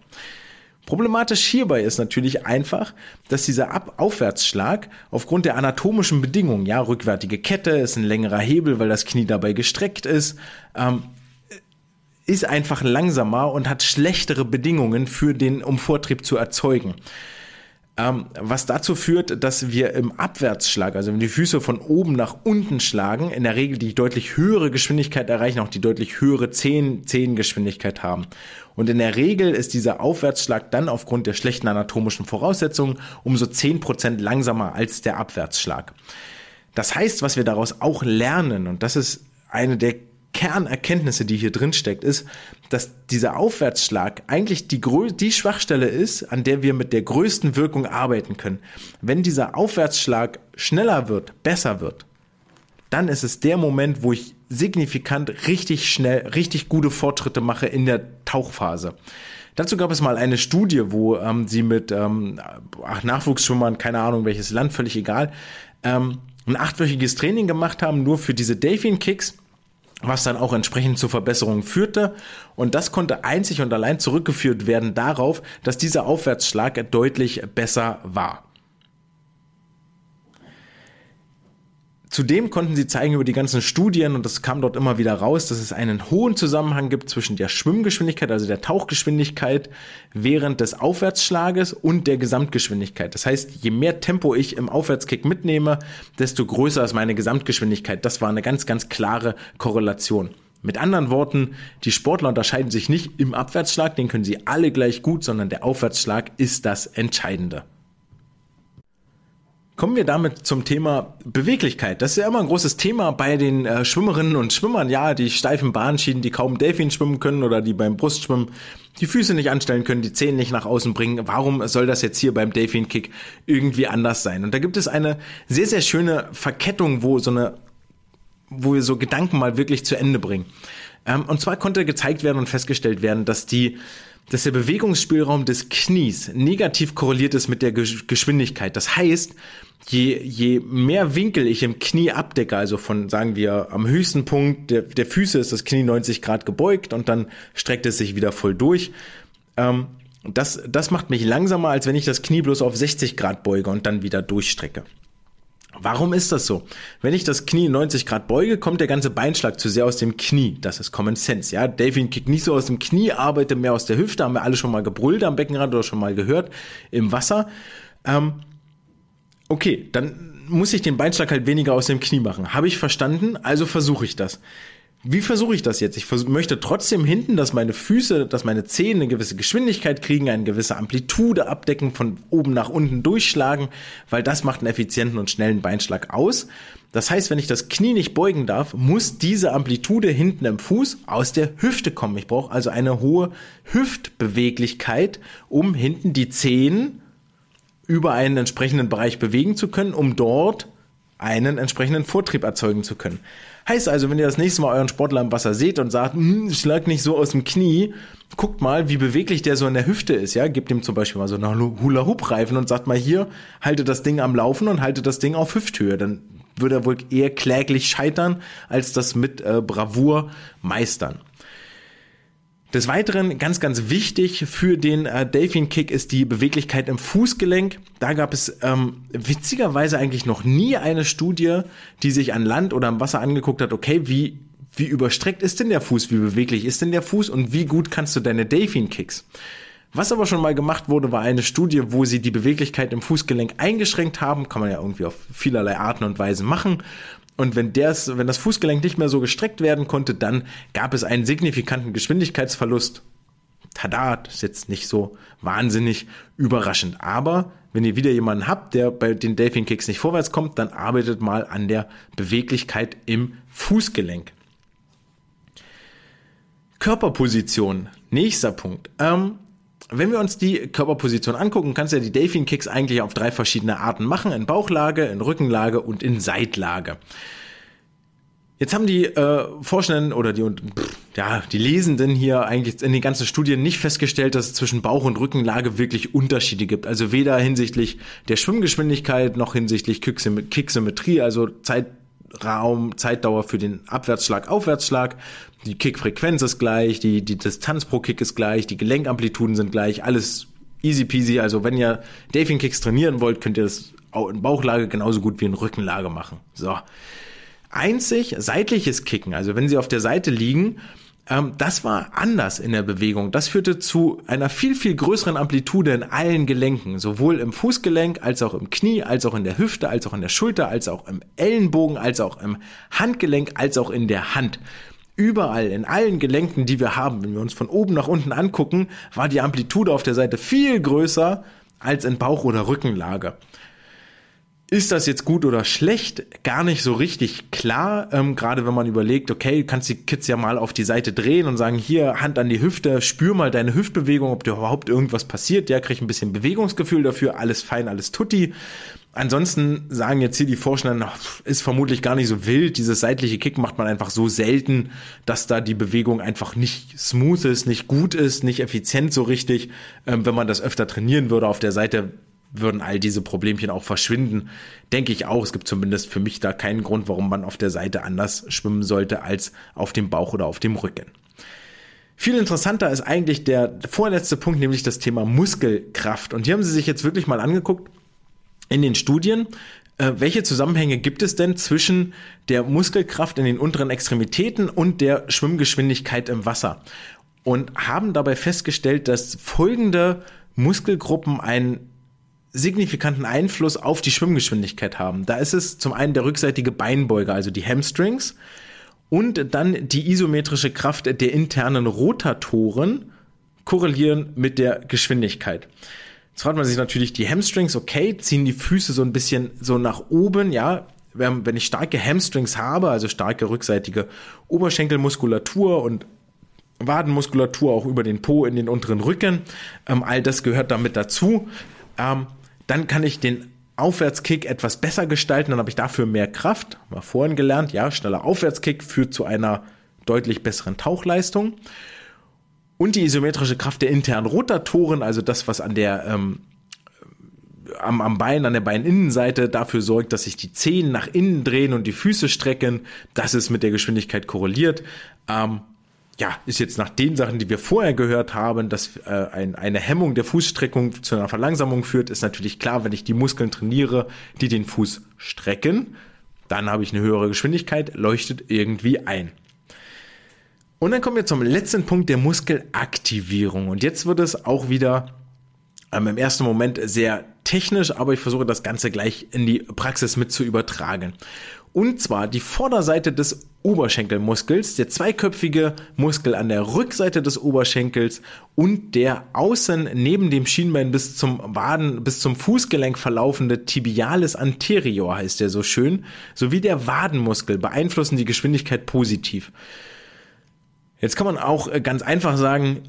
S1: Problematisch hierbei ist natürlich einfach, dass dieser Ab Aufwärtsschlag aufgrund der anatomischen Bedingungen, ja, rückwärtige Kette ist ein längerer Hebel, weil das Knie dabei gestreckt ist, ähm, ist einfach langsamer und hat schlechtere Bedingungen für den, um Vortrieb zu erzeugen. Ähm, was dazu führt, dass wir im Abwärtsschlag, also wenn die Füße von oben nach unten schlagen, in der Regel die deutlich höhere Geschwindigkeit erreichen, auch die deutlich höhere Zehen, Zehengeschwindigkeit haben. Und in der Regel ist dieser Aufwärtsschlag dann aufgrund der schlechten anatomischen Voraussetzungen um so 10% langsamer als der Abwärtsschlag. Das heißt, was wir daraus auch lernen, und das ist eine der Kernerkenntnisse, die hier drin steckt, ist, dass dieser Aufwärtsschlag eigentlich die, die Schwachstelle ist, an der wir mit der größten Wirkung arbeiten können. Wenn dieser Aufwärtsschlag schneller wird, besser wird, dann ist es der Moment, wo ich signifikant richtig schnell, richtig gute Fortschritte mache in der Tauchphase. Dazu gab es mal eine Studie, wo ähm, sie mit ähm, ach, Nachwuchsschwimmern, keine Ahnung welches Land, völlig egal, ähm, ein achtwöchiges Training gemacht haben, nur für diese Delfin Kicks was dann auch entsprechend zu Verbesserungen führte. Und das konnte einzig und allein zurückgeführt werden darauf, dass dieser Aufwärtsschlag deutlich besser war. Zudem konnten sie zeigen über die ganzen Studien, und das kam dort immer wieder raus, dass es einen hohen Zusammenhang gibt zwischen der Schwimmgeschwindigkeit, also der Tauchgeschwindigkeit während des Aufwärtsschlages und der Gesamtgeschwindigkeit. Das heißt, je mehr Tempo ich im Aufwärtskick mitnehme, desto größer ist meine Gesamtgeschwindigkeit. Das war eine ganz, ganz klare Korrelation. Mit anderen Worten, die Sportler unterscheiden sich nicht im Abwärtsschlag, den können sie alle gleich gut, sondern der Aufwärtsschlag ist das Entscheidende. Kommen wir damit zum Thema Beweglichkeit. Das ist ja immer ein großes Thema bei den äh, Schwimmerinnen und Schwimmern. Ja, die steifen Bahnschienen, die kaum Delfin schwimmen können oder die beim Brustschwimmen die Füße nicht anstellen können, die Zehen nicht nach außen bringen. Warum soll das jetzt hier beim Delfin Kick irgendwie anders sein? Und da gibt es eine sehr, sehr schöne Verkettung, wo so eine, wo wir so Gedanken mal wirklich zu Ende bringen. Ähm, und zwar konnte gezeigt werden und festgestellt werden, dass die dass der Bewegungsspielraum des Knies negativ korreliert ist mit der Geschwindigkeit. Das heißt, je, je mehr Winkel ich im Knie abdecke, also von, sagen wir, am höchsten Punkt der, der Füße ist das Knie 90 Grad gebeugt und dann streckt es sich wieder voll durch, ähm, Das, das macht mich langsamer, als wenn ich das Knie bloß auf 60 Grad beuge und dann wieder durchstrecke. Warum ist das so? Wenn ich das Knie 90 Grad beuge, kommt der ganze Beinschlag zu sehr aus dem Knie. Das ist Common Sense, ja. Delfin kickt nicht so aus dem Knie, arbeitet mehr aus der Hüfte, haben wir alle schon mal gebrüllt am Beckenrand oder schon mal gehört im Wasser. Ähm, okay, dann muss ich den Beinschlag halt weniger aus dem Knie machen. Habe ich verstanden, also versuche ich das. Wie versuche ich das jetzt? Ich möchte trotzdem hinten, dass meine Füße, dass meine Zehen eine gewisse Geschwindigkeit kriegen, eine gewisse Amplitude abdecken, von oben nach unten durchschlagen, weil das macht einen effizienten und schnellen Beinschlag aus. Das heißt, wenn ich das Knie nicht beugen darf, muss diese Amplitude hinten im Fuß aus der Hüfte kommen. Ich brauche also eine hohe Hüftbeweglichkeit, um hinten die Zehen über einen entsprechenden Bereich bewegen zu können, um dort einen entsprechenden Vortrieb erzeugen zu können. Heißt also, wenn ihr das nächste Mal euren Sportler im Wasser seht und sagt, hm, schlag nicht so aus dem Knie, guckt mal, wie beweglich der so in der Hüfte ist, ja, gebt ihm zum Beispiel mal so einen Hula-Hoop-Reifen und sagt mal hier, halte das Ding am Laufen und halte das Ding auf Hüfthöhe, dann würde er wohl eher kläglich scheitern, als das mit äh, Bravour meistern. Des Weiteren ganz, ganz wichtig für den äh, Delfin Kick ist die Beweglichkeit im Fußgelenk. Da gab es ähm, witzigerweise eigentlich noch nie eine Studie, die sich an Land oder am Wasser angeguckt hat, okay, wie, wie überstreckt ist denn der Fuß, wie beweglich ist denn der Fuß und wie gut kannst du deine Delfin Kicks? Was aber schon mal gemacht wurde, war eine Studie, wo sie die Beweglichkeit im Fußgelenk eingeschränkt haben. Kann man ja irgendwie auf vielerlei Arten und Weisen machen. Und wenn, das, wenn das Fußgelenk nicht mehr so gestreckt werden konnte, dann gab es einen signifikanten Geschwindigkeitsverlust. Tada, das ist jetzt nicht so wahnsinnig überraschend. Aber wenn ihr wieder jemanden habt, der bei den Delfin Kicks nicht vorwärts kommt, dann arbeitet mal an der Beweglichkeit im Fußgelenk. Körperposition, nächster Punkt. Ähm, wenn wir uns die Körperposition angucken, kannst du ja die Delfin Kicks eigentlich auf drei verschiedene Arten machen. In Bauchlage, in Rückenlage und in Seitlage. Jetzt haben die äh, Forschenden oder die, ja, die Lesenden hier eigentlich in den ganzen Studien nicht festgestellt, dass es zwischen Bauch- und Rückenlage wirklich Unterschiede gibt. Also weder hinsichtlich der Schwimmgeschwindigkeit noch hinsichtlich Kicksymmetrie, also Zeitraum, Zeitdauer für den Abwärtsschlag, Aufwärtsschlag, die Kickfrequenz ist gleich, die, die Distanz pro Kick ist gleich, die Gelenkamplituden sind gleich, alles easy peasy. Also wenn ihr Delfin Kicks trainieren wollt, könnt ihr das in Bauchlage genauso gut wie in Rückenlage machen. So. Einzig seitliches Kicken, also wenn sie auf der Seite liegen, ähm, das war anders in der Bewegung. Das führte zu einer viel, viel größeren Amplitude in allen Gelenken, sowohl im Fußgelenk als auch im Knie, als auch in der Hüfte, als auch in der Schulter, als auch im Ellenbogen, als auch im Handgelenk, als auch in der Hand überall, in allen Gelenken, die wir haben, wenn wir uns von oben nach unten angucken, war die Amplitude auf der Seite viel größer als in Bauch- oder Rückenlage. Ist das jetzt gut oder schlecht? Gar nicht so richtig klar. Ähm, gerade wenn man überlegt, okay, kannst die Kids ja mal auf die Seite drehen und sagen, hier Hand an die Hüfte, spür mal deine Hüftbewegung, ob dir überhaupt irgendwas passiert. Der kriegt ein bisschen Bewegungsgefühl dafür, alles fein, alles tutti. Ansonsten sagen jetzt hier die Forschenden, ist vermutlich gar nicht so wild. Dieses seitliche Kick macht man einfach so selten, dass da die Bewegung einfach nicht smooth ist, nicht gut ist, nicht effizient so richtig. Ähm, wenn man das öfter trainieren würde auf der Seite, würden all diese Problemchen auch verschwinden. Denke ich auch. Es gibt zumindest für mich da keinen Grund, warum man auf der Seite anders schwimmen sollte als auf dem Bauch oder auf dem Rücken. Viel interessanter ist eigentlich der vorletzte Punkt, nämlich das Thema Muskelkraft. Und hier haben sie sich jetzt wirklich mal angeguckt, in den Studien, äh, welche Zusammenhänge gibt es denn zwischen der Muskelkraft in den unteren Extremitäten und der Schwimmgeschwindigkeit im Wasser? Und haben dabei festgestellt, dass folgende Muskelgruppen einen signifikanten Einfluss auf die Schwimmgeschwindigkeit haben. Da ist es zum einen der rückseitige Beinbeuger, also die Hamstrings, und dann die isometrische Kraft der internen Rotatoren korrelieren mit der Geschwindigkeit. Jetzt fragt man sich natürlich, die Hamstrings, okay, ziehen die Füße so ein bisschen so nach oben, ja. Wenn ich starke Hamstrings habe, also starke rückseitige Oberschenkelmuskulatur und Wadenmuskulatur auch über den Po in den unteren Rücken, ähm, all das gehört damit dazu. Ähm, dann kann ich den Aufwärtskick etwas besser gestalten, dann habe ich dafür mehr Kraft. Wir vorhin gelernt, ja, schneller Aufwärtskick führt zu einer deutlich besseren Tauchleistung und die isometrische Kraft der internen Rotatoren, also das, was an der ähm, am, am Bein, an der Beininnenseite dafür sorgt, dass sich die Zehen nach innen drehen und die Füße strecken. Das ist mit der Geschwindigkeit korreliert. Ähm, ja, ist jetzt nach den Sachen, die wir vorher gehört haben, dass äh, ein, eine Hemmung der Fußstreckung zu einer Verlangsamung führt, ist natürlich klar, wenn ich die Muskeln trainiere, die den Fuß strecken, dann habe ich eine höhere Geschwindigkeit, leuchtet irgendwie ein. Und dann kommen wir zum letzten Punkt der Muskelaktivierung. Und jetzt wird es auch wieder ähm, im ersten Moment sehr technisch, aber ich versuche das Ganze gleich in die Praxis mit zu übertragen. Und zwar die Vorderseite des Oberschenkelmuskels, der zweiköpfige Muskel an der Rückseite des Oberschenkels und der außen neben dem Schienbein bis zum Waden, bis zum Fußgelenk verlaufende Tibialis anterior heißt der so schön, sowie der Wadenmuskel beeinflussen die Geschwindigkeit positiv. Jetzt kann man auch äh, ganz einfach sagen,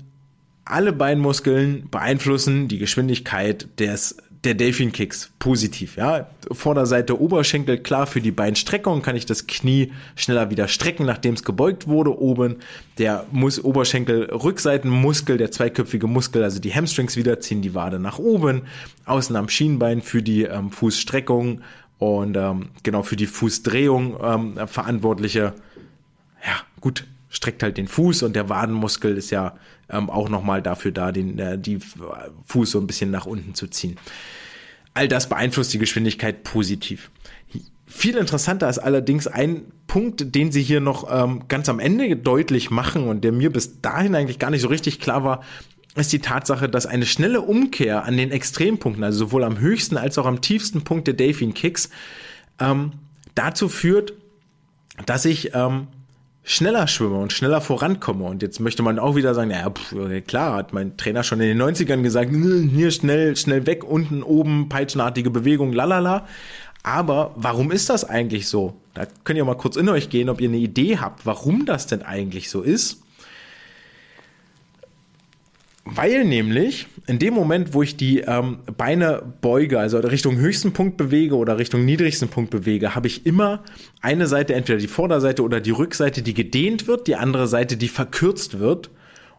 S1: alle Beinmuskeln beeinflussen die Geschwindigkeit des der Delfin Kicks positiv, ja. Vorderseite Oberschenkel klar für die Beinstreckung kann ich das Knie schneller wieder strecken, nachdem es gebeugt wurde. Oben der Mus Oberschenkel Rückseitenmuskel, der zweiköpfige Muskel, also die Hamstrings wieder ziehen die Wade nach oben. Außen am Schienbein für die ähm, Fußstreckung und ähm, genau für die Fußdrehung ähm, verantwortliche. Ja, gut, streckt halt den Fuß und der Wadenmuskel ist ja ähm, auch nochmal dafür da, den, äh, die Fuß so ein bisschen nach unten zu ziehen. All das beeinflusst die Geschwindigkeit positiv. Viel interessanter ist allerdings ein Punkt, den sie hier noch ähm, ganz am Ende deutlich machen und der mir bis dahin eigentlich gar nicht so richtig klar war, ist die Tatsache, dass eine schnelle Umkehr an den Extrempunkten, also sowohl am höchsten als auch am tiefsten Punkt der Delfin Kicks, ähm, dazu führt, dass ich ähm, schneller schwimme und schneller vorankomme. Und jetzt möchte man auch wieder sagen, naja, klar, hat mein Trainer schon in den 90ern gesagt, hier schnell, schnell weg, unten, oben, peitschenartige Bewegung, lalala. Aber warum ist das eigentlich so? Da könnt ihr mal kurz in euch gehen, ob ihr eine Idee habt, warum das denn eigentlich so ist. Weil nämlich in dem Moment, wo ich die ähm, Beine beuge, also Richtung höchsten Punkt bewege oder Richtung niedrigsten Punkt bewege, habe ich immer eine Seite, entweder die Vorderseite oder die Rückseite, die gedehnt wird, die andere Seite, die verkürzt wird.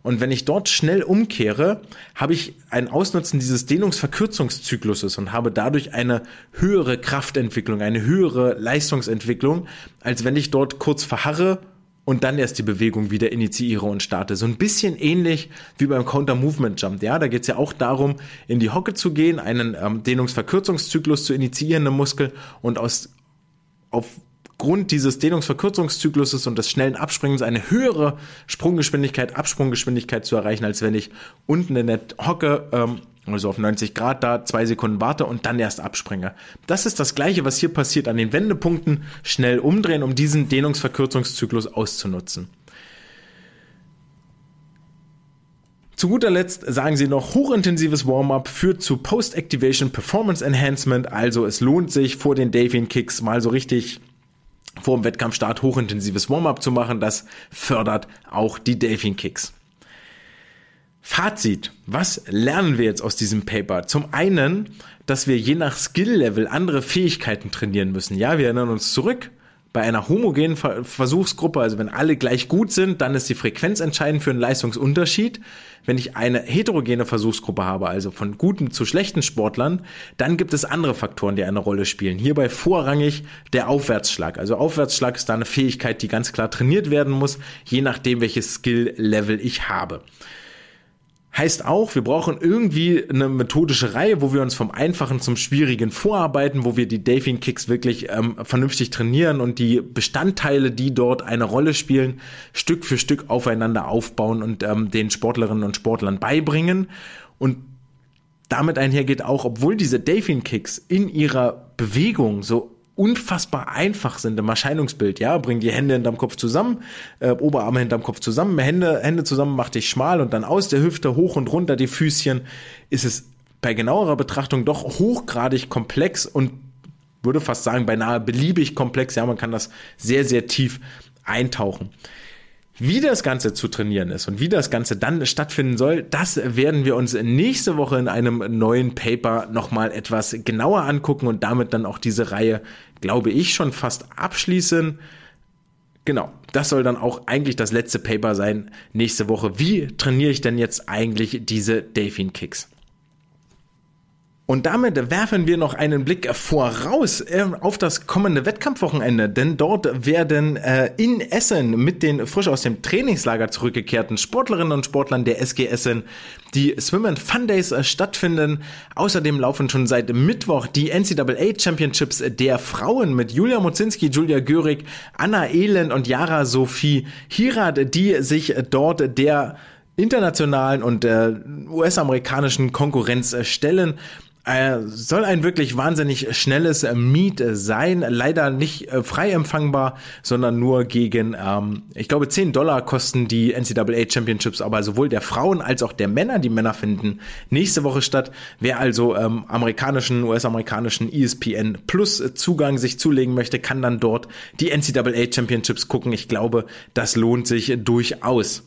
S1: Und wenn ich dort schnell umkehre, habe ich ein Ausnutzen dieses Dehnungsverkürzungszykluses und habe dadurch eine höhere Kraftentwicklung, eine höhere Leistungsentwicklung, als wenn ich dort kurz verharre und dann erst die Bewegung wieder initiiere und starte. So ein bisschen ähnlich wie beim Counter-Movement-Jump. Ja, da geht es ja auch darum, in die Hocke zu gehen, einen ähm, Dehnungsverkürzungszyklus zu initiieren im Muskel und aus aufgrund dieses Dehnungsverkürzungszykluses und des schnellen Abspringens eine höhere Sprunggeschwindigkeit, Absprunggeschwindigkeit zu erreichen, als wenn ich unten in der Hocke ähm, also auf 90 Grad da, zwei Sekunden warte und dann erst abspringe. Das ist das gleiche, was hier passiert an den Wendepunkten. Schnell umdrehen, um diesen Dehnungsverkürzungszyklus auszunutzen. Zu guter Letzt sagen sie noch, hochintensives Warm-up führt zu Post-Activation Performance Enhancement. Also es lohnt sich vor den Delfin Kicks mal so richtig vor dem Wettkampfstart hochintensives Warm-up zu machen. Das fördert auch die Delfin Kicks. Fazit. Was lernen wir jetzt aus diesem Paper? Zum einen, dass wir je nach Skill-Level andere Fähigkeiten trainieren müssen. Ja, wir erinnern uns zurück. Bei einer homogenen Versuchsgruppe, also wenn alle gleich gut sind, dann ist die Frequenz entscheidend für einen Leistungsunterschied. Wenn ich eine heterogene Versuchsgruppe habe, also von guten zu schlechten Sportlern, dann gibt es andere Faktoren, die eine Rolle spielen. Hierbei vorrangig der Aufwärtsschlag. Also Aufwärtsschlag ist da eine Fähigkeit, die ganz klar trainiert werden muss, je nachdem, welches Skill-Level ich habe. Heißt auch, wir brauchen irgendwie eine methodische Reihe, wo wir uns vom Einfachen zum Schwierigen vorarbeiten, wo wir die Delfin Kicks wirklich ähm, vernünftig trainieren und die Bestandteile, die dort eine Rolle spielen, Stück für Stück aufeinander aufbauen und ähm, den Sportlerinnen und Sportlern beibringen. Und damit einhergeht auch, obwohl diese Delfin Kicks in ihrer Bewegung so unfassbar einfach sind im Erscheinungsbild. Ja, bring die Hände hinterm Kopf zusammen, äh, Oberarme hinterm Kopf zusammen, Hände, Hände zusammen, mach dich schmal und dann aus der Hüfte hoch und runter die Füßchen. Ist es bei genauerer Betrachtung doch hochgradig komplex und würde fast sagen beinahe beliebig komplex. Ja, man kann das sehr, sehr tief eintauchen. Wie das Ganze zu trainieren ist und wie das Ganze dann stattfinden soll, das werden wir uns nächste Woche in einem neuen Paper nochmal etwas genauer angucken und damit dann auch diese Reihe, glaube ich, schon fast abschließen. Genau, das soll dann auch eigentlich das letzte Paper sein nächste Woche. Wie trainiere ich denn jetzt eigentlich diese Delfin Kicks? Und damit werfen wir noch einen Blick voraus äh, auf das kommende Wettkampfwochenende, denn dort werden äh, in Essen mit den frisch aus dem Trainingslager zurückgekehrten Sportlerinnen und Sportlern der SG Essen die Swim and Fun Days äh, stattfinden. Außerdem laufen schon seit Mittwoch die NCAA Championships der Frauen mit Julia Mozinski, Julia Görig, Anna Elend und Yara Sophie Hirat, die sich dort der internationalen und äh, US-amerikanischen Konkurrenz stellen. Äh, soll ein wirklich wahnsinnig schnelles Meet sein. Leider nicht äh, frei empfangbar, sondern nur gegen, ähm, ich glaube, 10 Dollar kosten die NCAA Championships, aber sowohl der Frauen als auch der Männer. Die Männer finden nächste Woche statt. Wer also ähm, amerikanischen, US-amerikanischen ESPN Plus Zugang sich zulegen möchte, kann dann dort die NCAA Championships gucken. Ich glaube, das lohnt sich durchaus.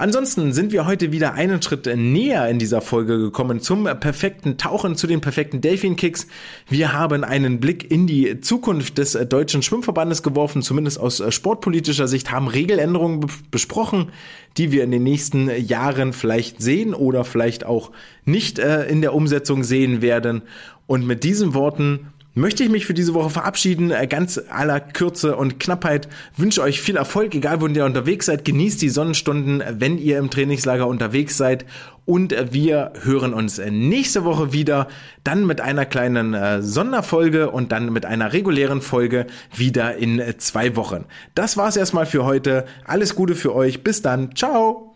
S1: Ansonsten sind wir heute wieder einen Schritt näher in dieser Folge gekommen zum perfekten Tauchen, zu den perfekten Delfin-Kicks. Wir haben einen Blick in die Zukunft des deutschen Schwimmverbandes geworfen, zumindest aus sportpolitischer Sicht, haben Regeländerungen besprochen, die wir in den nächsten Jahren vielleicht sehen oder vielleicht auch nicht äh, in der Umsetzung sehen werden. Und mit diesen Worten möchte ich mich für diese Woche verabschieden. Äh, ganz aller Kürze und Knappheit. Wünsche euch viel Erfolg, egal wo ihr unterwegs seid. Genießt die Sonnenstunden, wenn ihr im Trainingslager unterwegs seid. Und wir hören uns nächste Woche wieder, dann mit einer kleinen äh, Sonderfolge und dann mit einer regulären Folge wieder in zwei Wochen. Das war's erstmal für heute. Alles Gute für euch. Bis dann. Ciao.